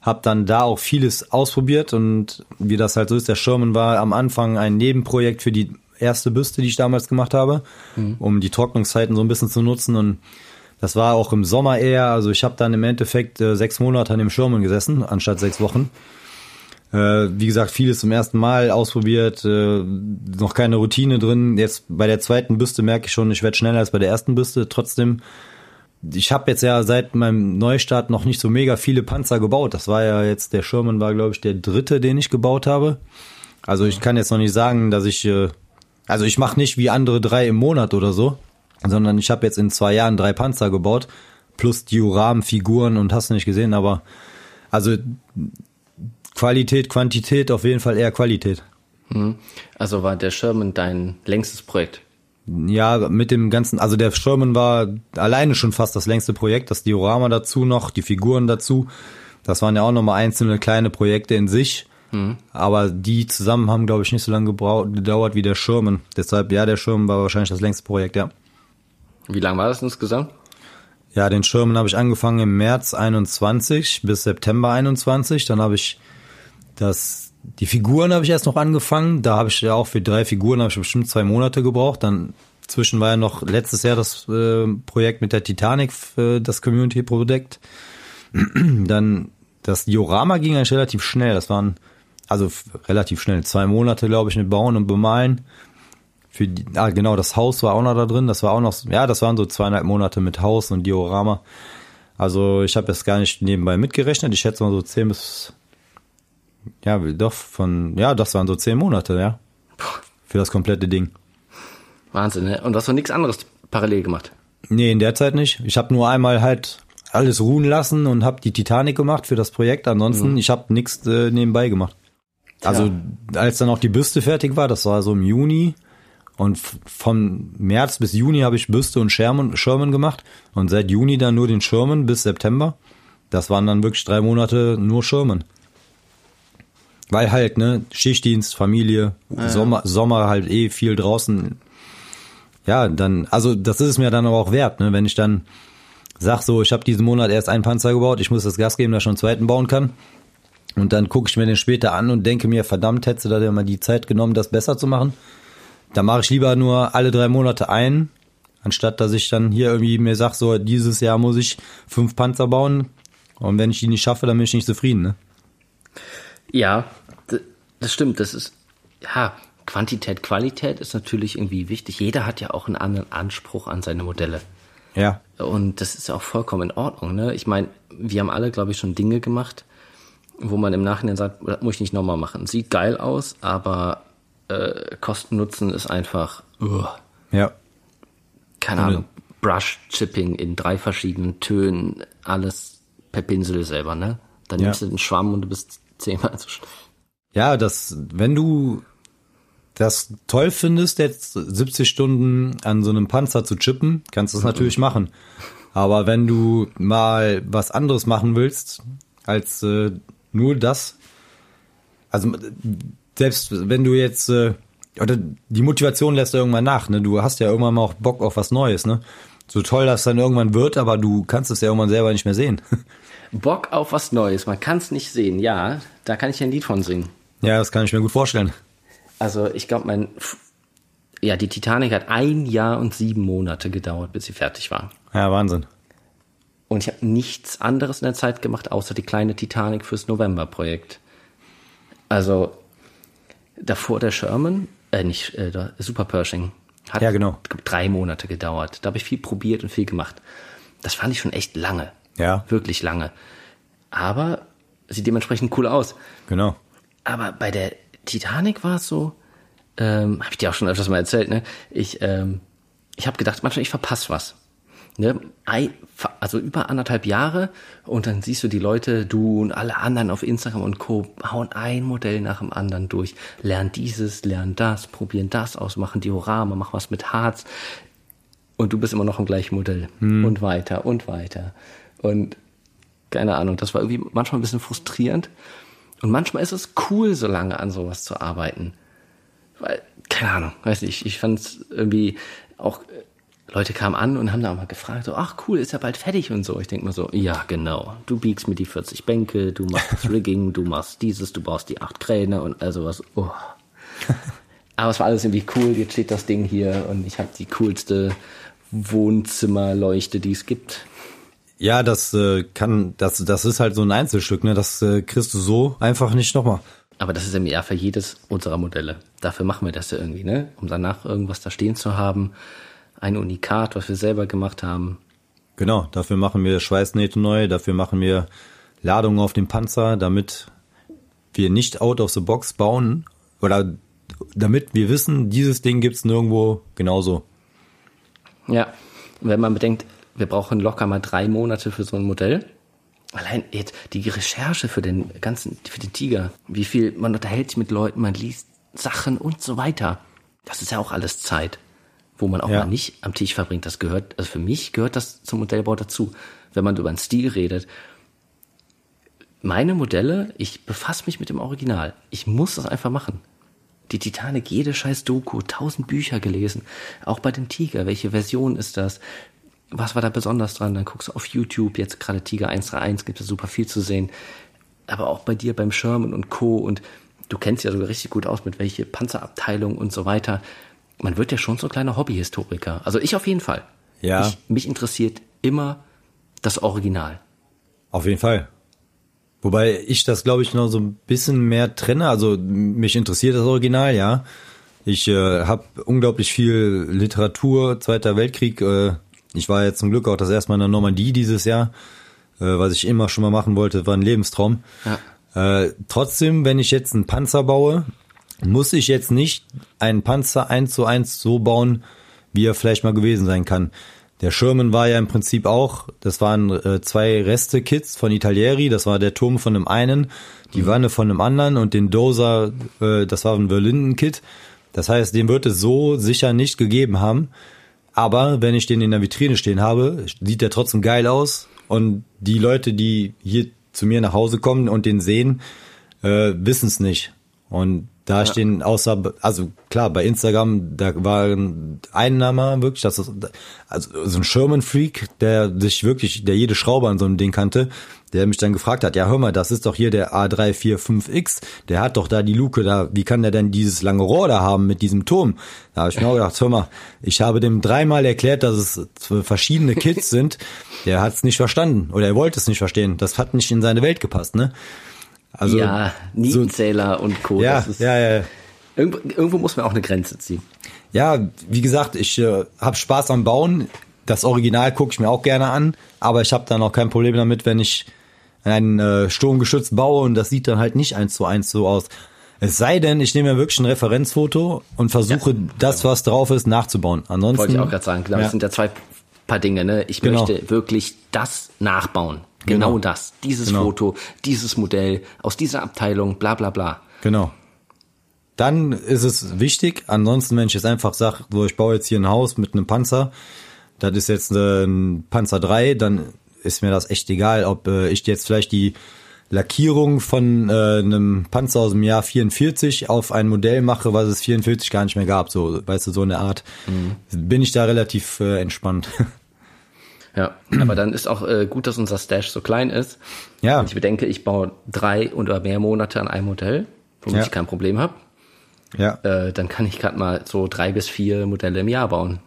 Habe dann da auch vieles ausprobiert und wie das halt so ist, der Sherman war am Anfang ein Nebenprojekt für die erste Büste, die ich damals gemacht habe, mhm. um die Trocknungszeiten so ein bisschen zu nutzen und das war auch im Sommer eher, also ich habe dann im Endeffekt äh, sechs Monate an dem Sherman gesessen, anstatt sechs Wochen. Äh, wie gesagt, vieles zum ersten Mal ausprobiert, äh, noch keine Routine drin. Jetzt bei der zweiten Büste merke ich schon, ich werde schneller als bei der ersten Büste. Trotzdem, ich habe jetzt ja seit meinem Neustart noch nicht so mega viele Panzer gebaut. Das war ja jetzt, der Sherman war, glaube ich, der dritte, den ich gebaut habe. Also ich kann jetzt noch nicht sagen, dass ich, äh, also ich mache nicht wie andere drei im Monat oder so, sondern ich habe jetzt in zwei Jahren drei Panzer gebaut, plus Dioramen, Figuren und hast du nicht gesehen, aber also Qualität, Quantität, auf jeden Fall eher Qualität. Mhm. Also war der Sherman dein längstes Projekt? Ja, mit dem ganzen, also der Sherman war alleine schon fast das längste Projekt, das Diorama dazu noch, die Figuren dazu. Das waren ja auch nochmal einzelne kleine Projekte in sich. Mhm. Aber die zusammen haben, glaube ich, nicht so lange gebraucht, gedauert wie der Sherman. Deshalb, ja, der Sherman war wahrscheinlich das längste Projekt, ja. Wie lange war das insgesamt? Ja, den Sherman habe ich angefangen im März 21 bis September 21. Dann habe ich das, die Figuren habe ich erst noch angefangen. Da habe ich ja auch für drei Figuren habe ich bestimmt zwei Monate gebraucht. Dann zwischen war ja noch letztes Jahr das äh, Projekt mit der Titanic, äh, das Community-Projekt. Dann das Diorama ging eigentlich relativ schnell. Das waren also relativ schnell zwei Monate, glaube ich, mit Bauen und Bemalen. Für die, ah, genau, das Haus war auch noch da drin. Das war auch noch, ja, das waren so zweieinhalb Monate mit Haus und Diorama. Also ich habe jetzt gar nicht nebenbei mitgerechnet. Ich schätze mal so zehn bis ja, doch, von, ja, das waren so zehn Monate, ja. Für das komplette Ding. Wahnsinn, ne? Und du hast doch nichts anderes parallel gemacht? Nee, in der Zeit nicht. Ich habe nur einmal halt alles ruhen lassen und habe die Titanic gemacht für das Projekt. Ansonsten, mhm. ich habe nichts äh, nebenbei gemacht. Also, als dann auch die Büste fertig war, das war so im Juni. Und von März bis Juni habe ich Büste und Sherman, Sherman gemacht. Und seit Juni dann nur den Sherman bis September. Das waren dann wirklich drei Monate nur Sherman. Weil halt, ne, Schichtdienst, Familie, ja. Sommer, Sommer halt eh viel draußen. Ja, dann, also das ist es mir dann aber auch wert, ne, wenn ich dann sag so, ich habe diesen Monat erst einen Panzer gebaut, ich muss das Gas geben, dass ich schon einen zweiten bauen kann. Und dann gucke ich mir den später an und denke mir, verdammt, hättest du da mal die Zeit genommen, das besser zu machen. Da mache ich lieber nur alle drei Monate ein, anstatt dass ich dann hier irgendwie mir sag, so, dieses Jahr muss ich fünf Panzer bauen. Und wenn ich die nicht schaffe, dann bin ich nicht zufrieden, ne? Ja, das stimmt, das ist, ja, Quantität, Qualität ist natürlich irgendwie wichtig. Jeder hat ja auch einen anderen Anspruch an seine Modelle. Ja. Und das ist auch vollkommen in Ordnung. Ne? Ich meine, wir haben alle, glaube ich, schon Dinge gemacht, wo man im Nachhinein sagt, das muss ich nicht nochmal machen. Sieht geil aus, aber äh, Kosten-Nutzen ist einfach. Uh. Ja. Keine Ahnung. Brush-Chipping in drei verschiedenen Tönen, alles per Pinsel selber, ne? Dann ja. nimmst du den Schwamm und du bist zehnmal so schnell. Ja, das, wenn du das toll findest, jetzt 70 Stunden an so einem Panzer zu chippen, kannst du es natürlich machen. Aber wenn du mal was anderes machen willst, als äh, nur das, also selbst wenn du jetzt, äh, oder die Motivation lässt irgendwann nach, ne? Du hast ja irgendwann mal auch Bock auf was Neues, ne? So toll das dann irgendwann wird, aber du kannst es ja irgendwann selber nicht mehr sehen. Bock auf was Neues, man kann es nicht sehen, ja, da kann ich ein Lied von singen. Ja, das kann ich mir gut vorstellen. Also ich glaube, mein, ja, die Titanic hat ein Jahr und sieben Monate gedauert, bis sie fertig war. Ja, Wahnsinn. Und ich habe nichts anderes in der Zeit gemacht, außer die kleine Titanic fürs November-Projekt. Also davor der Sherman, äh, nicht, äh, der Super Pershing, hat ja, genau. drei Monate gedauert. Da habe ich viel probiert und viel gemacht. Das fand ich schon echt lange. Ja. Wirklich lange. Aber sieht dementsprechend cool aus. Genau. Aber bei der Titanic war es so, ähm, habe ich dir auch schon öfters mal erzählt, ne? Ich, ähm, ich habe gedacht, manchmal ich verpasse was. Ne? Also über anderthalb Jahre und dann siehst du die Leute, du und alle anderen auf Instagram und Co. hauen ein Modell nach dem anderen durch. Lernen dieses, lernen das, probieren das aus, machen Diorama, machen was mit Harz. Und du bist immer noch im gleichen Modell. Hm. Und weiter und weiter. Und keine Ahnung, das war irgendwie manchmal ein bisschen frustrierend. Und manchmal ist es cool, so lange an sowas zu arbeiten. Weil, keine Ahnung, weiß nicht, ich fand es irgendwie auch Leute kamen an und haben da auch mal gefragt, so, ach cool, ist ja bald fertig und so. Ich denke mir so, ja genau, du biegst mir die 40 Bänke, du machst das Rigging, du machst dieses, du baust die acht Kräne und all sowas. Oh. Aber es war alles irgendwie cool, jetzt steht das Ding hier und ich habe die coolste Wohnzimmerleuchte, die es gibt. Ja, das äh, kann, das, das ist halt so ein Einzelstück, ne? Das äh, kriegst du so einfach nicht nochmal. Aber das ist im Jahr für jedes unserer Modelle. Dafür machen wir das ja irgendwie, ne? Um danach irgendwas da stehen zu haben. Ein Unikat, was wir selber gemacht haben. Genau, dafür machen wir Schweißnähte neu, dafür machen wir Ladungen auf dem Panzer, damit wir nicht out of the box bauen oder damit wir wissen, dieses Ding gibt's nirgendwo genauso. Ja, wenn man bedenkt, wir brauchen locker mal drei Monate für so ein Modell. Allein jetzt die Recherche für den ganzen, für den Tiger, wie viel man unterhält sich mit Leuten, man liest Sachen und so weiter. Das ist ja auch alles Zeit, wo man auch Ja. mal nicht am Tisch verbringt. Das gehört, also für mich gehört das zum Modellbau dazu. Wenn man über einen Stil redet, meine Modelle, ich befasse mich mit dem Original. Ich muss das einfach machen. Die Titanic, jede scheiß Doku, tausend Bücher gelesen. Auch bei dem Tiger, welche Version ist das? Was war da besonders dran? Dann guckst du auf YouTube, jetzt gerade Tiger 131, gibt es super viel zu sehen. Aber auch bei dir beim Sherman und Co. Und du kennst ja sogar richtig gut aus, mit welche Panzerabteilung und so weiter. Man wird ja schon so ein kleiner Hobbyhistoriker. Also ich auf jeden Fall. Ja. Ich, mich interessiert immer das Original. Auf jeden Fall. Wobei ich das, glaube ich, noch so ein bisschen mehr trenne. Also mich interessiert das Original, ja. Ich äh, habe unglaublich viel Literatur, Zweiter Weltkrieg. Äh, ich war jetzt zum Glück auch das erste Mal in der Normandie dieses Jahr, äh, was ich immer schon mal machen wollte, war ein Lebenstraum. Ja. Äh, trotzdem, wenn ich jetzt einen Panzer baue, muss ich jetzt nicht einen Panzer eins zu eins so bauen, wie er vielleicht mal gewesen sein kann. Der Sherman war ja im Prinzip auch, das waren äh, zwei Reste-Kits von Italieri, das war der Turm von dem einen, die Wanne von dem anderen und den Dozer, äh, das war ein Berlinden-Kit. Das heißt, den wird es so sicher nicht gegeben haben. Aber wenn ich den in der Vitrine stehen habe, sieht der trotzdem geil aus. Und die Leute, die hier zu mir nach Hause kommen und den sehen, äh, wissen es nicht. Und da stehen außer, also klar, bei Instagram, da war ein Einnahmer wirklich, das ist, also so ein Sherman-Freak, der sich wirklich, der jede Schraube an so einem Ding kannte, der mich dann gefragt hat, ja hör mal, das ist doch hier der A345X, der hat doch da die Luke da, wie kann der denn dieses lange Rohr da haben mit diesem Turm? Da habe ich mir auch gedacht, hör mal, ich habe dem dreimal erklärt, dass es verschiedene Kits sind, der hat es nicht verstanden oder er wollte es nicht verstehen, das hat nicht in seine Welt gepasst, ne? Also, ja, so, Nietenzähler und Co. ja, ja, ja, Irgendwo, irgendwo muss man auch eine Grenze ziehen. Ja, wie gesagt, ich äh, habe Spaß am Bauen. Das Original gucke ich mir auch gerne an, aber ich habe dann auch kein Problem damit, wenn ich einen äh, Sturmgeschütz baue und das sieht dann halt nicht eins zu eins so aus. Es sei denn, ich nehme mir wirklich ein Referenzfoto und versuche das, was drauf ist, nachzubauen. Ansonsten Wollte ich auch gerade sagen. Genau, Ja. das sind ja zwei paar Dinge. Ne? Ich Genau. möchte wirklich das nachbauen. Genau, Genau. das. Dieses Genau. Foto, dieses Modell, aus dieser Abteilung, bla bla bla. Genau. Dann ist es wichtig. Ansonsten, wenn ich jetzt einfach sage, so ich baue jetzt hier ein Haus mit einem Panzer, das ist jetzt äh, ein Panzer 3, dann ist mir das echt egal, ob äh, ich jetzt vielleicht die Lackierung von äh, einem Panzer aus dem Jahr 44 auf ein Modell mache, was es 44 gar nicht mehr gab. So, weißt du, so eine Art. Bin ich da relativ äh, entspannt. Ja, aber dann ist auch äh, gut, dass unser Stash so klein ist. Ja. Und ich bedenke, ich baue drei oder mehr Monate an einem Modell, womit Ja. ich kein Problem habe. ja. Äh, dann kann ich gerade mal so drei bis vier Modelle im Jahr bauen.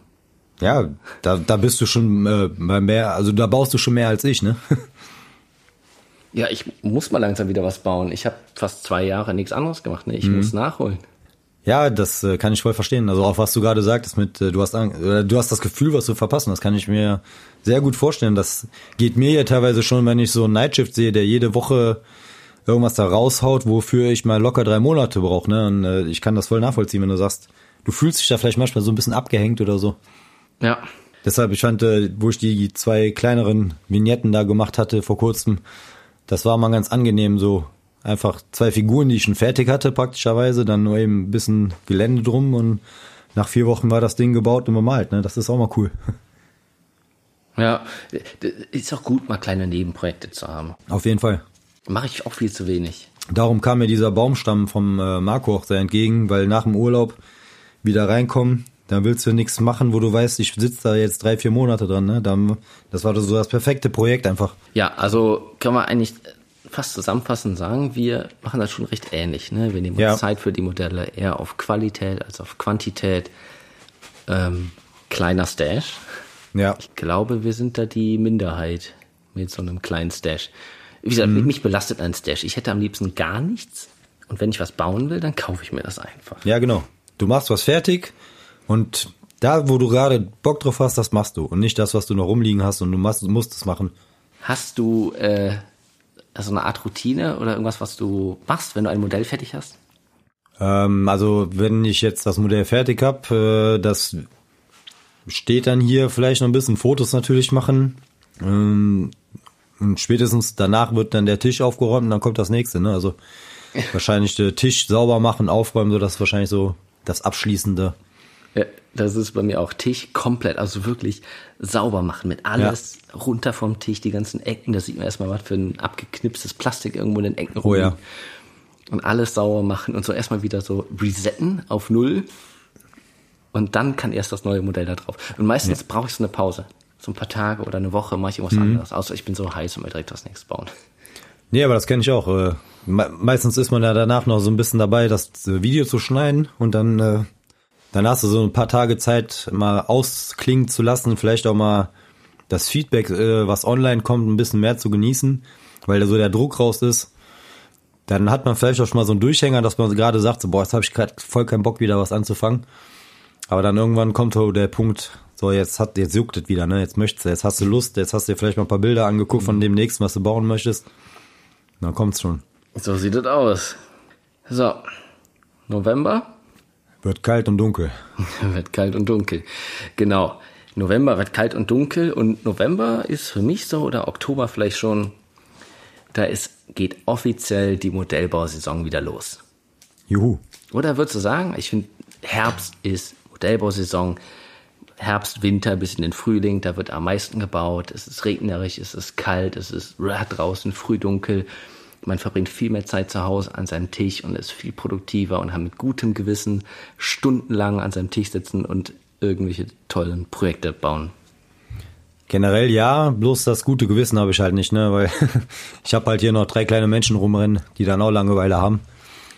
Ja, da, da bist du schon äh, bei mehr, also da baust du schon mehr als ich, ne? Ja, ich muss mal langsam wieder was bauen. Ich habe fast zwei Jahre nichts anderes gemacht. Ne? Ich Mhm. muss nachholen. Ja, das äh, kann ich voll verstehen. Also auch was du gerade sagtest mit, äh, du hast oder du hast das Gefühl, was zu verpassen. Das kann ich mir sehr gut vorstellen. Das geht mir ja teilweise schon, wenn ich so einen Nightshift sehe, der jede Woche irgendwas da raushaut, wofür ich mal locker drei Monate brauche. Ne? Und äh, ich kann das voll nachvollziehen, wenn du sagst, du fühlst dich da vielleicht manchmal so ein bisschen abgehängt oder so. Ja, Deshalb, ich fand, äh, wo ich die zwei kleineren Vignetten da gemacht hatte vor kurzem, das war mal ganz angenehm, so einfach zwei Figuren, die ich schon fertig hatte praktischerweise, dann nur eben ein bisschen Gelände drum und nach vier Wochen war das Ding gebaut und bemalt, ne? Das ist auch mal cool. ja. Ist auch gut, mal kleine Nebenprojekte zu haben. Auf jeden Fall. Mache ich auch viel zu wenig. Darum kam mir dieser Baumstamm vom äh, Marco auch sehr entgegen, weil nach dem Urlaub wieder reinkommen, Da willst du nichts machen, wo du weißt, ich sitze da jetzt drei, vier Monate dran. Ne? Dann, das war so das perfekte Projekt einfach. Ja, also kann man eigentlich fast zusammenfassend sagen, wir machen das schon recht ähnlich. Ne? Wir nehmen uns Ja. Zeit für die Modelle eher auf Qualität als auf Quantität. Ähm, kleiner Stash. Ja. Ich glaube, wir sind da die Minderheit mit so einem kleinen Stash. Wie gesagt, Mhm. mich belastet ein Stash. Ich hätte am liebsten gar nichts. Und wenn ich was bauen will, dann kaufe ich mir das einfach. Ja, genau. Du machst was fertig und da, wo du gerade Bock drauf hast, das machst du. Und nicht das, was du noch rumliegen hast und du machst, musst es machen. Hast du äh, so eine Art Routine oder irgendwas, was du machst, wenn du ein Modell fertig hast? Ähm, also wenn ich jetzt das Modell fertig hab, äh, das steht dann hier vielleicht noch ein bisschen Fotos natürlich machen. Ähm, und spätestens danach wird dann der Tisch aufgeräumt und dann kommt das nächste. Ne? Also wahrscheinlich den Tisch sauber machen, aufräumen, so das ist wahrscheinlich so das Abschließende. Ja, das ist bei mir auch Tisch komplett, also wirklich sauber machen mit alles runter vom Tisch, die ganzen Ecken. Da sieht man erstmal, was für ein abgeknipstes Plastik irgendwo in den Ecken Oh ja. Und alles sauber machen und so erstmal wieder so resetten auf Null. Und dann kann erst das neue Modell da drauf. Und meistens brauche ich so eine Pause. So ein paar Tage oder eine Woche mache ich irgendwas Mhm. anderes. Außer ich bin so heiß und will direkt was nächstes bauen. Nee, aber das kenne ich auch. Äh, me meistens ist man ja danach noch so ein bisschen dabei, das äh, Video zu schneiden und dann, äh, dann hast du so ein paar Tage Zeit, mal ausklingen zu lassen, vielleicht auch mal das Feedback, äh, was online kommt, ein bisschen mehr zu genießen, weil da so der Druck raus ist. Dann hat man vielleicht auch schon mal so einen Durchhänger, dass man gerade sagt, so, boah, jetzt habe ich gerade voll keinen Bock, wieder was anzufangen. Aber dann irgendwann kommt so der Punkt, so jetzt hat, jetzt juckt es wieder, ne? Jetzt möchtest du, jetzt hast du Lust, jetzt hast du dir vielleicht mal ein paar Bilder angeguckt von dem nächsten, was du bauen möchtest. Dann kommt's schon. So sieht es aus. So, November. Wird kalt und dunkel. wird kalt und dunkel. Genau. November wird kalt und dunkel und November ist für mich so oder Oktober vielleicht schon, da ist, geht offiziell die Modellbausaison wieder los. Juhu. Oder würdest du sagen, ich finde, Herbst ist Modellbausaison, Herbst, Winter bis in den Frühling, da wird am meisten gebaut, es ist regnerisch, es ist kalt, es ist draußen früh dunkel. Man verbringt viel mehr Zeit zu Hause an seinem Tisch und ist viel produktiver und hat mit gutem Gewissen stundenlang an seinem Tisch sitzen und irgendwelche tollen Projekte bauen. Generell ja, bloß das gute Gewissen habe ich halt nicht, ne? Weil ich habe halt hier noch drei kleine Menschen rumrennen, die dann auch Langeweile haben.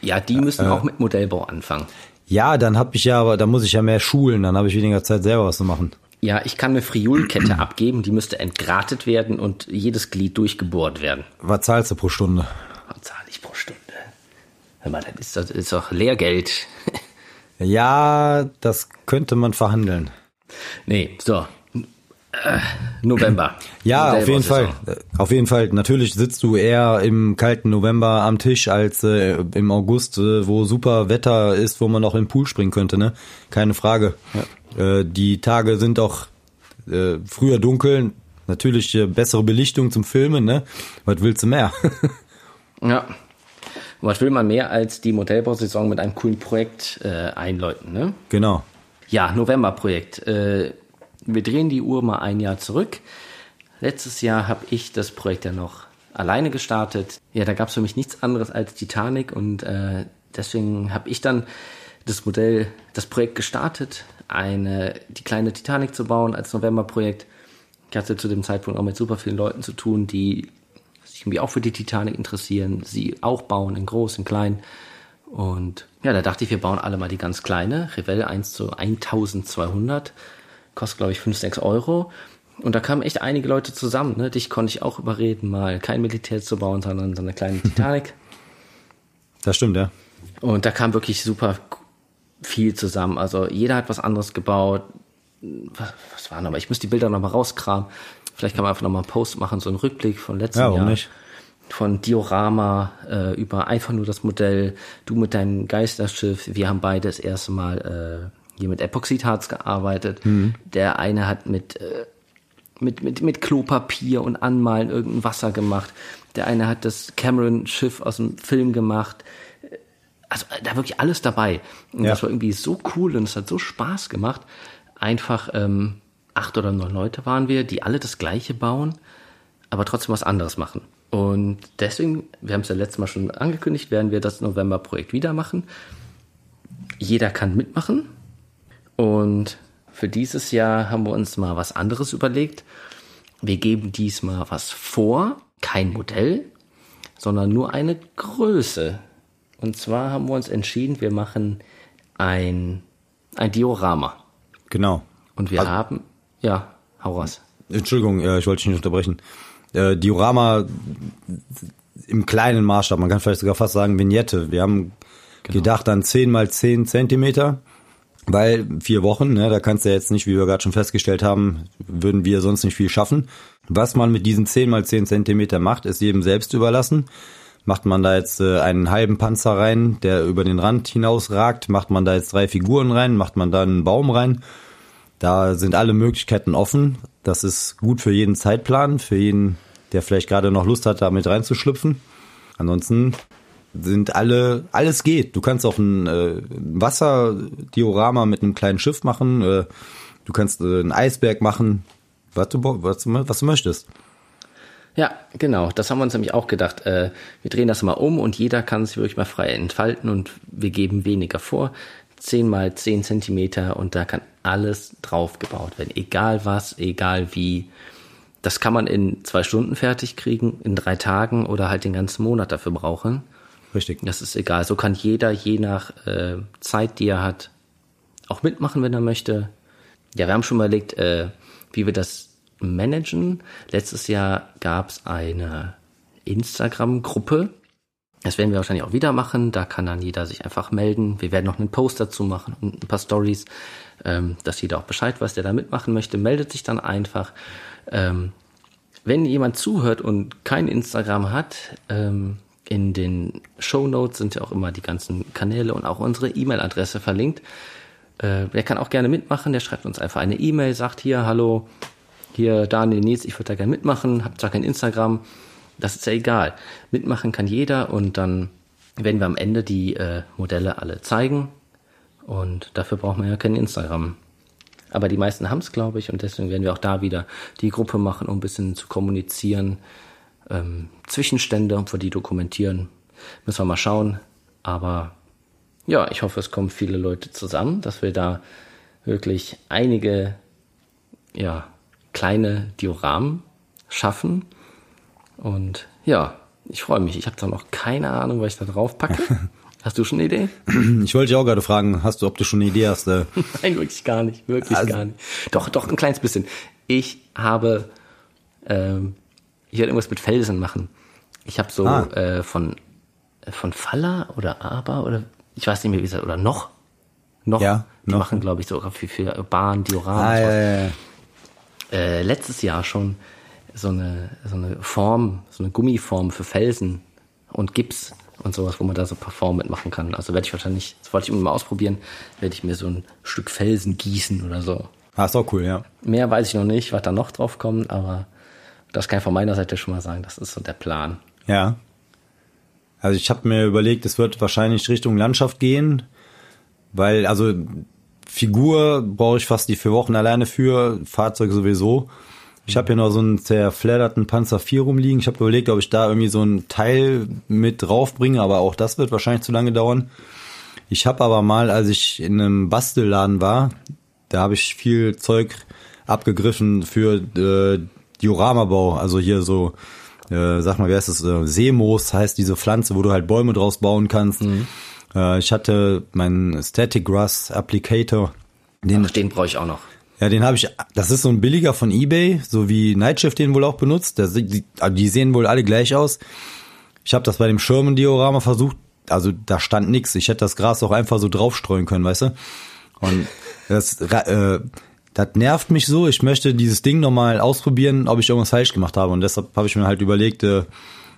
Ja, die müssen auch mit Modellbau anfangen. Ja, dann habe ich ja, aber da muss ich ja mehr schulen, dann habe ich weniger Zeit selber was zu machen. Ja, ich kann eine Friolkette abgeben, die müsste entgratet werden und jedes Glied durchgebohrt werden. Was zahlst du pro Stunde? Was zahle ich pro Stunde? Hör mal, das ist, das ist doch Lehrgeld. Ja, das könnte man verhandeln. nee, so. November. Ja, auf jeden Fall. Auf jeden Fall. Natürlich sitzt du eher im kalten November am Tisch als äh, im August, äh, wo super Wetter ist, wo man noch im Pool springen könnte, ne? Keine Frage. Äh, die Tage sind auch äh, früher dunkel. Natürlich äh, bessere Belichtung zum Filmen, ne? Was willst du mehr? Ja. Was will man mehr als die Modellbausaison mit einem coolen Projekt äh, einläuten, ne? genau. Ja, November-Projekt. Wir drehen die Uhr mal ein Jahr zurück. Letztes Jahr habe ich das Projekt ja noch alleine gestartet. Ja, da gab es für mich nichts anderes als Titanic und äh, deswegen habe ich dann das Modell, das Projekt gestartet, eine die kleine Titanic zu bauen als November-Projekt. Ich hatte zu dem Zeitpunkt auch mit super vielen Leuten zu tun, die sich irgendwie auch für die Titanic interessieren, sie auch bauen in groß, in klein. Und ja, da dachte ich, wir bauen alle mal die ganz kleine, Revelle 1 zu 1200, kostet glaube ich 5, 6 Euro. Und da kamen echt einige Leute zusammen. Ne? Dich konnte ich auch überreden, mal kein Militär zu bauen, sondern so eine kleine Titanic. Das stimmt, ja. Und da kam wirklich super viel zusammen. Also jeder hat was anderes gebaut. Was, was war nochmal? Ich muss die Bilder nochmal rauskramen. Vielleicht kann man einfach nochmal einen Post machen, so einen Rückblick von letztem Ja, Jahr. nicht? Von Diorama äh, über einfach nur das Modell, du mit deinem Geisterschiff. Wir haben beide das erste Mal äh, hier mit Epoxidharz gearbeitet. Mhm. Der eine hat mit äh, mit, mit, mit Klopapier und Anmalen irgendein Wasser gemacht. Der eine hat das Cameron-Schiff aus dem Film gemacht. Also äh, da wirklich alles dabei. Und Ja. das war irgendwie so cool und es hat so Spaß gemacht. Einfach ähm, acht oder neun Leute waren wir, die alle das Gleiche bauen, aber trotzdem was anderes machen. Und deswegen, wir haben es ja letztes Mal schon angekündigt, werden wir das November-Projekt wieder machen. Jeder kann mitmachen. Und für dieses Jahr haben wir uns mal was anderes überlegt. Wir geben diesmal was vor, kein Modell, sondern nur eine Größe. Und zwar haben wir uns entschieden, wir machen ein, ein Diorama. Genau. Und wir Also- haben, ja, hau raus. Entschuldigung, äh, ich wollte dich nicht unterbrechen. Äh, Diorama im kleinen Maßstab, man kann vielleicht sogar fast sagen Vignette. Wir haben gedacht an 10 mal 10 Zentimeter, weil vier Wochen, ne, da kannst du jetzt nicht, wie wir gerade schon festgestellt haben, würden wir sonst nicht viel schaffen. Was man mit diesen 10 mal 10 Zentimeter macht, ist jedem selbst überlassen. Macht man da jetzt äh, einen halben Panzer rein, der über den Rand hinausragt, macht man da jetzt drei Figuren rein, macht man da einen Baum rein, da sind alle Möglichkeiten offen. Das ist gut für jeden Zeitplan, für jeden, der vielleicht gerade noch Lust hat, damit reinzuschlüpfen. Ansonsten sind alle, alles geht. Du kannst auch ein äh, Wasserdiorama mit einem kleinen Schiff machen. Äh, du kannst äh, einen Eisberg machen, was du, was, du- was du möchtest. Ja, genau. Das haben wir uns nämlich auch gedacht. Äh, wir drehen das mal um und jeder kann sich wirklich mal frei entfalten und wir geben weniger vor. 10 mal 10 Zentimeter und da kann alles drauf gebaut werden. Egal was, egal wie. Das kann man in zwei Stunden fertig kriegen, in drei Tagen oder halt den ganzen Monat dafür brauchen. Richtig. Das ist egal. So kann jeder je nach äh, Zeit, die er hat, auch mitmachen, wenn er möchte. Ja, wir haben schon überlegt, äh, wie wir das managen. Letztes Jahr gab es eine Instagram-Gruppe. Das werden wir wahrscheinlich auch wieder machen. Da kann dann jeder sich einfach melden. Wir werden noch einen Post dazu machen und ein paar Stories, ähm, dass jeder auch Bescheid weiß, der da mitmachen möchte. Meldet sich dann einfach. Ähm, wenn jemand zuhört und kein Instagram hat, ähm, in den Show Notes sind ja auch immer die ganzen Kanäle und auch unsere E-Mail-Adresse verlinkt. Äh, der kann auch gerne mitmachen. Der schreibt uns einfach eine E-Mail, sagt hier, hallo, hier Daniel Nils, ich würde da gerne mitmachen, habt zwar kein Instagram, das ist ja egal. Mitmachen kann jeder und dann werden wir am Ende die äh, Modelle alle zeigen und dafür braucht man ja kein Instagram. Aber die meisten haben es, glaube ich, und deswegen werden wir auch da wieder die Gruppe machen, um ein bisschen zu kommunizieren. Ähm, Zwischenstände, ob wir die dokumentieren, müssen wir mal schauen. Aber ja, ich hoffe, es kommen viele Leute zusammen, dass wir da wirklich einige ja, kleine Dioramen schaffen. Und ja, ich freue mich. Ich habe da noch keine Ahnung, was ich da drauf packe. Hast du schon eine Idee? Ich wollte dich auch gerade fragen, hast du, ob du schon eine Idee hast? Äh, Nein, wirklich gar nicht. Wirklich Also- gar nicht. Doch, doch, ein kleines bisschen. Ich habe, ähm, ich werde irgendwas mit Felsen machen. Ich habe so Ah. äh, von, von Faller oder Aber oder ich weiß nicht mehr, wie es oder noch. Noch. Ja, die noch. machen, glaube ich, sogar für, für Bahn, Dioramen. ah, ja, ja, ja. äh, letztes Jahr schon so eine, so eine Form, so eine Gummiform für Felsen und Gips und sowas, wo man da so ein paar Formen mitmachen kann. Also werde ich wahrscheinlich, das wollte ich immer mal ausprobieren, werde ich mir so ein Stück Felsen gießen oder so. Ah, ist auch cool, ja. Mehr weiß ich noch nicht, was da noch drauf kommt, aber das kann ich von meiner Seite schon mal sagen, das ist so der Plan. Ja. Also ich habe mir überlegt, es wird wahrscheinlich Richtung Landschaft gehen, weil also Figur brauche ich fast die vier Wochen alleine für, Fahrzeug sowieso. Ich habe hier noch so einen zerfledderten Panzer 4 rumliegen. Ich habe überlegt, ob ich da irgendwie so ein Teil mit draufbringe, aber auch das wird wahrscheinlich zu lange dauern. Ich habe aber mal, als ich in einem Bastelladen war, da habe ich viel Zeug abgegriffen für äh, Dioramabau, also hier so, äh, sag mal, wie heißt das, äh, Seemoos heißt diese Pflanze, wo du halt Bäume draus bauen kannst. Äh, ich hatte meinen Static Grass Applicator, den, Ach, den brauche ich auch noch. ja, den habe ich, das ist so ein billiger von Ebay, so wie Nightshift den wohl auch benutzt. Sieht- die, also die sehen wohl alle gleich aus. Ich habe das bei dem Schirmendiorama versucht, also da stand nix. Ich hätte das Gras auch einfach so draufstreuen können, weißt du? Und das, äh, das nervt mich so. Ich möchte dieses Ding nochmal ausprobieren, ob ich irgendwas falsch gemacht habe. Und deshalb habe ich mir halt überlegt, äh,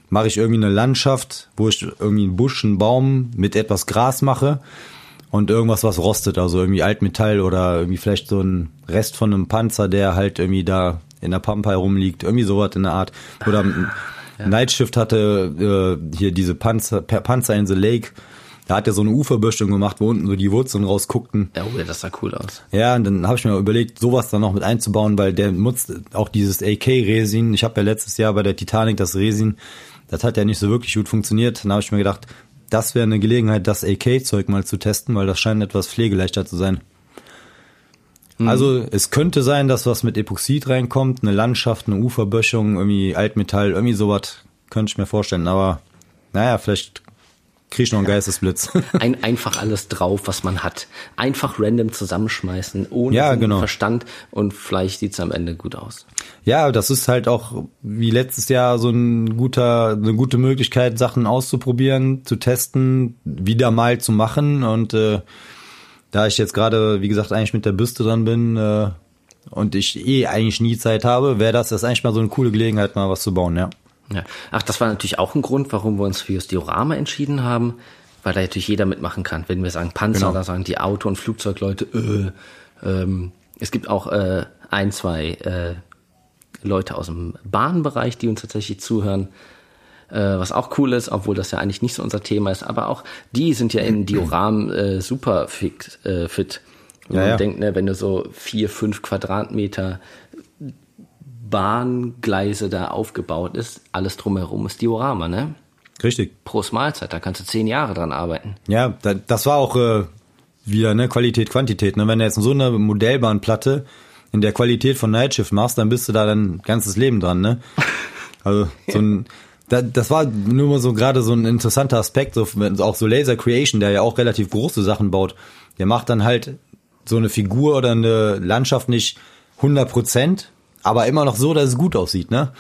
mache ich irgendwie eine Landschaft, wo ich irgendwie einen Busch, einen Baum mit etwas Gras mache und irgendwas, was rostet, also irgendwie Altmetall oder irgendwie vielleicht so ein Rest von einem Panzer, der halt irgendwie da in der Pampa herumliegt, irgendwie sowas in der Art. Oder Nightshift hatte äh, hier diese Panzer in the Lake, da hat er so eine Uferbüschung gemacht, wo unten so die Wurzeln rausguckten. Ja, oh, das sah cool aus. Ja, und dann habe ich mir überlegt, sowas dann noch mit einzubauen, weil der nutzt auch dieses AK-Resin. Ich habe ja letztes Jahr bei der Titanic das Resin, das hat ja nicht so wirklich gut funktioniert. Dann habe ich mir gedacht, das wäre eine Gelegenheit, das AK-Zeug mal zu testen, weil das scheint etwas pflegeleichter zu sein. Also es könnte sein, dass was mit Epoxid reinkommt, eine Landschaft, eine Uferböschung, irgendwie Altmetall, irgendwie sowas könnte ich mir vorstellen. Aber naja, vielleicht krieg ich noch einen Geistesblitz. Ein, einfach alles drauf, was man hat. Einfach random zusammenschmeißen, ohne Ja, genau. Verstand und vielleicht sieht's am Ende gut aus. ja, das ist halt auch wie letztes Jahr so ein guter, eine gute Möglichkeit, Sachen auszuprobieren, zu testen, wieder mal zu machen. Und äh, da ich jetzt gerade, wie gesagt, eigentlich mit der Bürste dran bin äh, und ich eh eigentlich nie Zeit habe, wäre das, das eigentlich mal so eine coole Gelegenheit, mal was zu bauen, ja. Ja. Ach, das war natürlich auch ein Grund, warum wir uns fürs Diorama entschieden haben, weil da natürlich jeder mitmachen kann. Wenn wir sagen Panzer, Genau. da sagen die Auto- und Flugzeugleute, äh, ähm, es gibt auch äh, ein, zwei äh, Leute aus dem Bahnbereich, die uns tatsächlich zuhören, äh, was auch cool ist, obwohl das ja eigentlich nicht so unser Thema ist. Aber auch die sind ja in Dioram äh, super fit. Äh, fit. Wenn Ja, man ja. denkt, ne, wenn du so vier, fünf Quadratmeter Bahngleise da aufgebaut ist, alles drumherum ist Diorama, ne? Richtig. Pro Mahlzeit, da kannst du zehn Jahre dran arbeiten. Ja, da, das war auch äh, wieder ne Qualität, Quantität. Ne? Wenn du jetzt so eine Modellbahnplatte in der Qualität von Nightshift machst, dann bist du da dein ganzes Leben dran. Ne? Also so ein, da, das war nur mal so gerade so ein interessanter Aspekt, so, auch so Laser Creation, der ja auch relativ große Sachen baut, der macht dann halt so eine Figur oder eine Landschaft nicht 100 Prozent, aber immer noch so, dass es gut aussieht. Ne?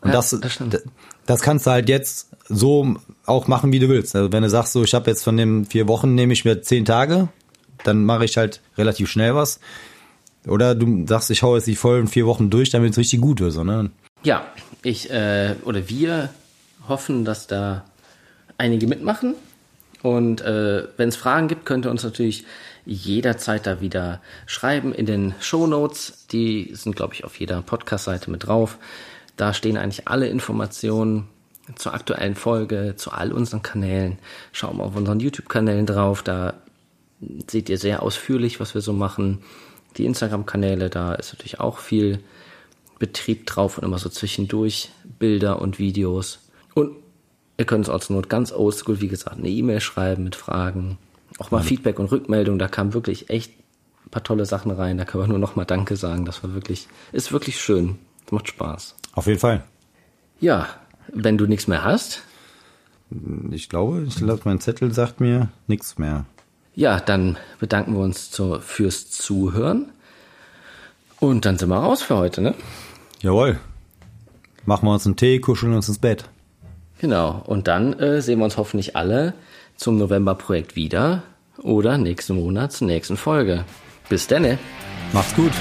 Und Ja, das, das das kannst du halt jetzt so auch machen, wie du willst. Also wenn du sagst, so ich habe jetzt von den vier Wochen nehme ich mir zehn Tage, dann mache ich halt relativ schnell was. Oder du sagst, ich hau jetzt die vollen vier Wochen durch, damit es richtig gut wird. So, ne? Ja, ich äh, oder wir hoffen, dass da einige mitmachen. Und äh, wenn es Fragen gibt, könnt ihr uns natürlich jederzeit da wieder schreiben in den Show Notes. Die sind, glaube ich, auf jeder Podcast-Seite mit drauf. Da stehen eigentlich alle Informationen zur aktuellen Folge, zu all unseren Kanälen. Schaut mal auf unseren YouTube-Kanälen drauf. Da seht ihr sehr ausführlich, was wir so machen. Die Instagram-Kanäle, da ist natürlich auch viel Betrieb drauf und immer so zwischendurch Bilder und Videos. Und ihr könnt uns auch zur Not ganz oldschool, wie gesagt, eine E-Mail schreiben mit Fragen. Auch mal Feedback und Rückmeldung. Da kamen wirklich echt ein paar tolle Sachen rein. Da kann man nur noch mal Danke sagen. Das war wirklich, ist wirklich schön. Das macht Spaß. Auf jeden Fall. Ja, wenn du nichts mehr hast, Ich glaube, ich glaube, mein Zettel sagt mir nichts mehr. ja, dann bedanken wir uns zu, fürs Zuhören. Und dann sind wir raus für heute, ne? Jawohl. Machen wir uns einen Tee, kuscheln uns ins Bett. Genau. Und dann äh, sehen wir uns hoffentlich alle zum November-Projekt wieder oder nächsten Monat zur nächsten Folge. Bis dann. Macht's gut.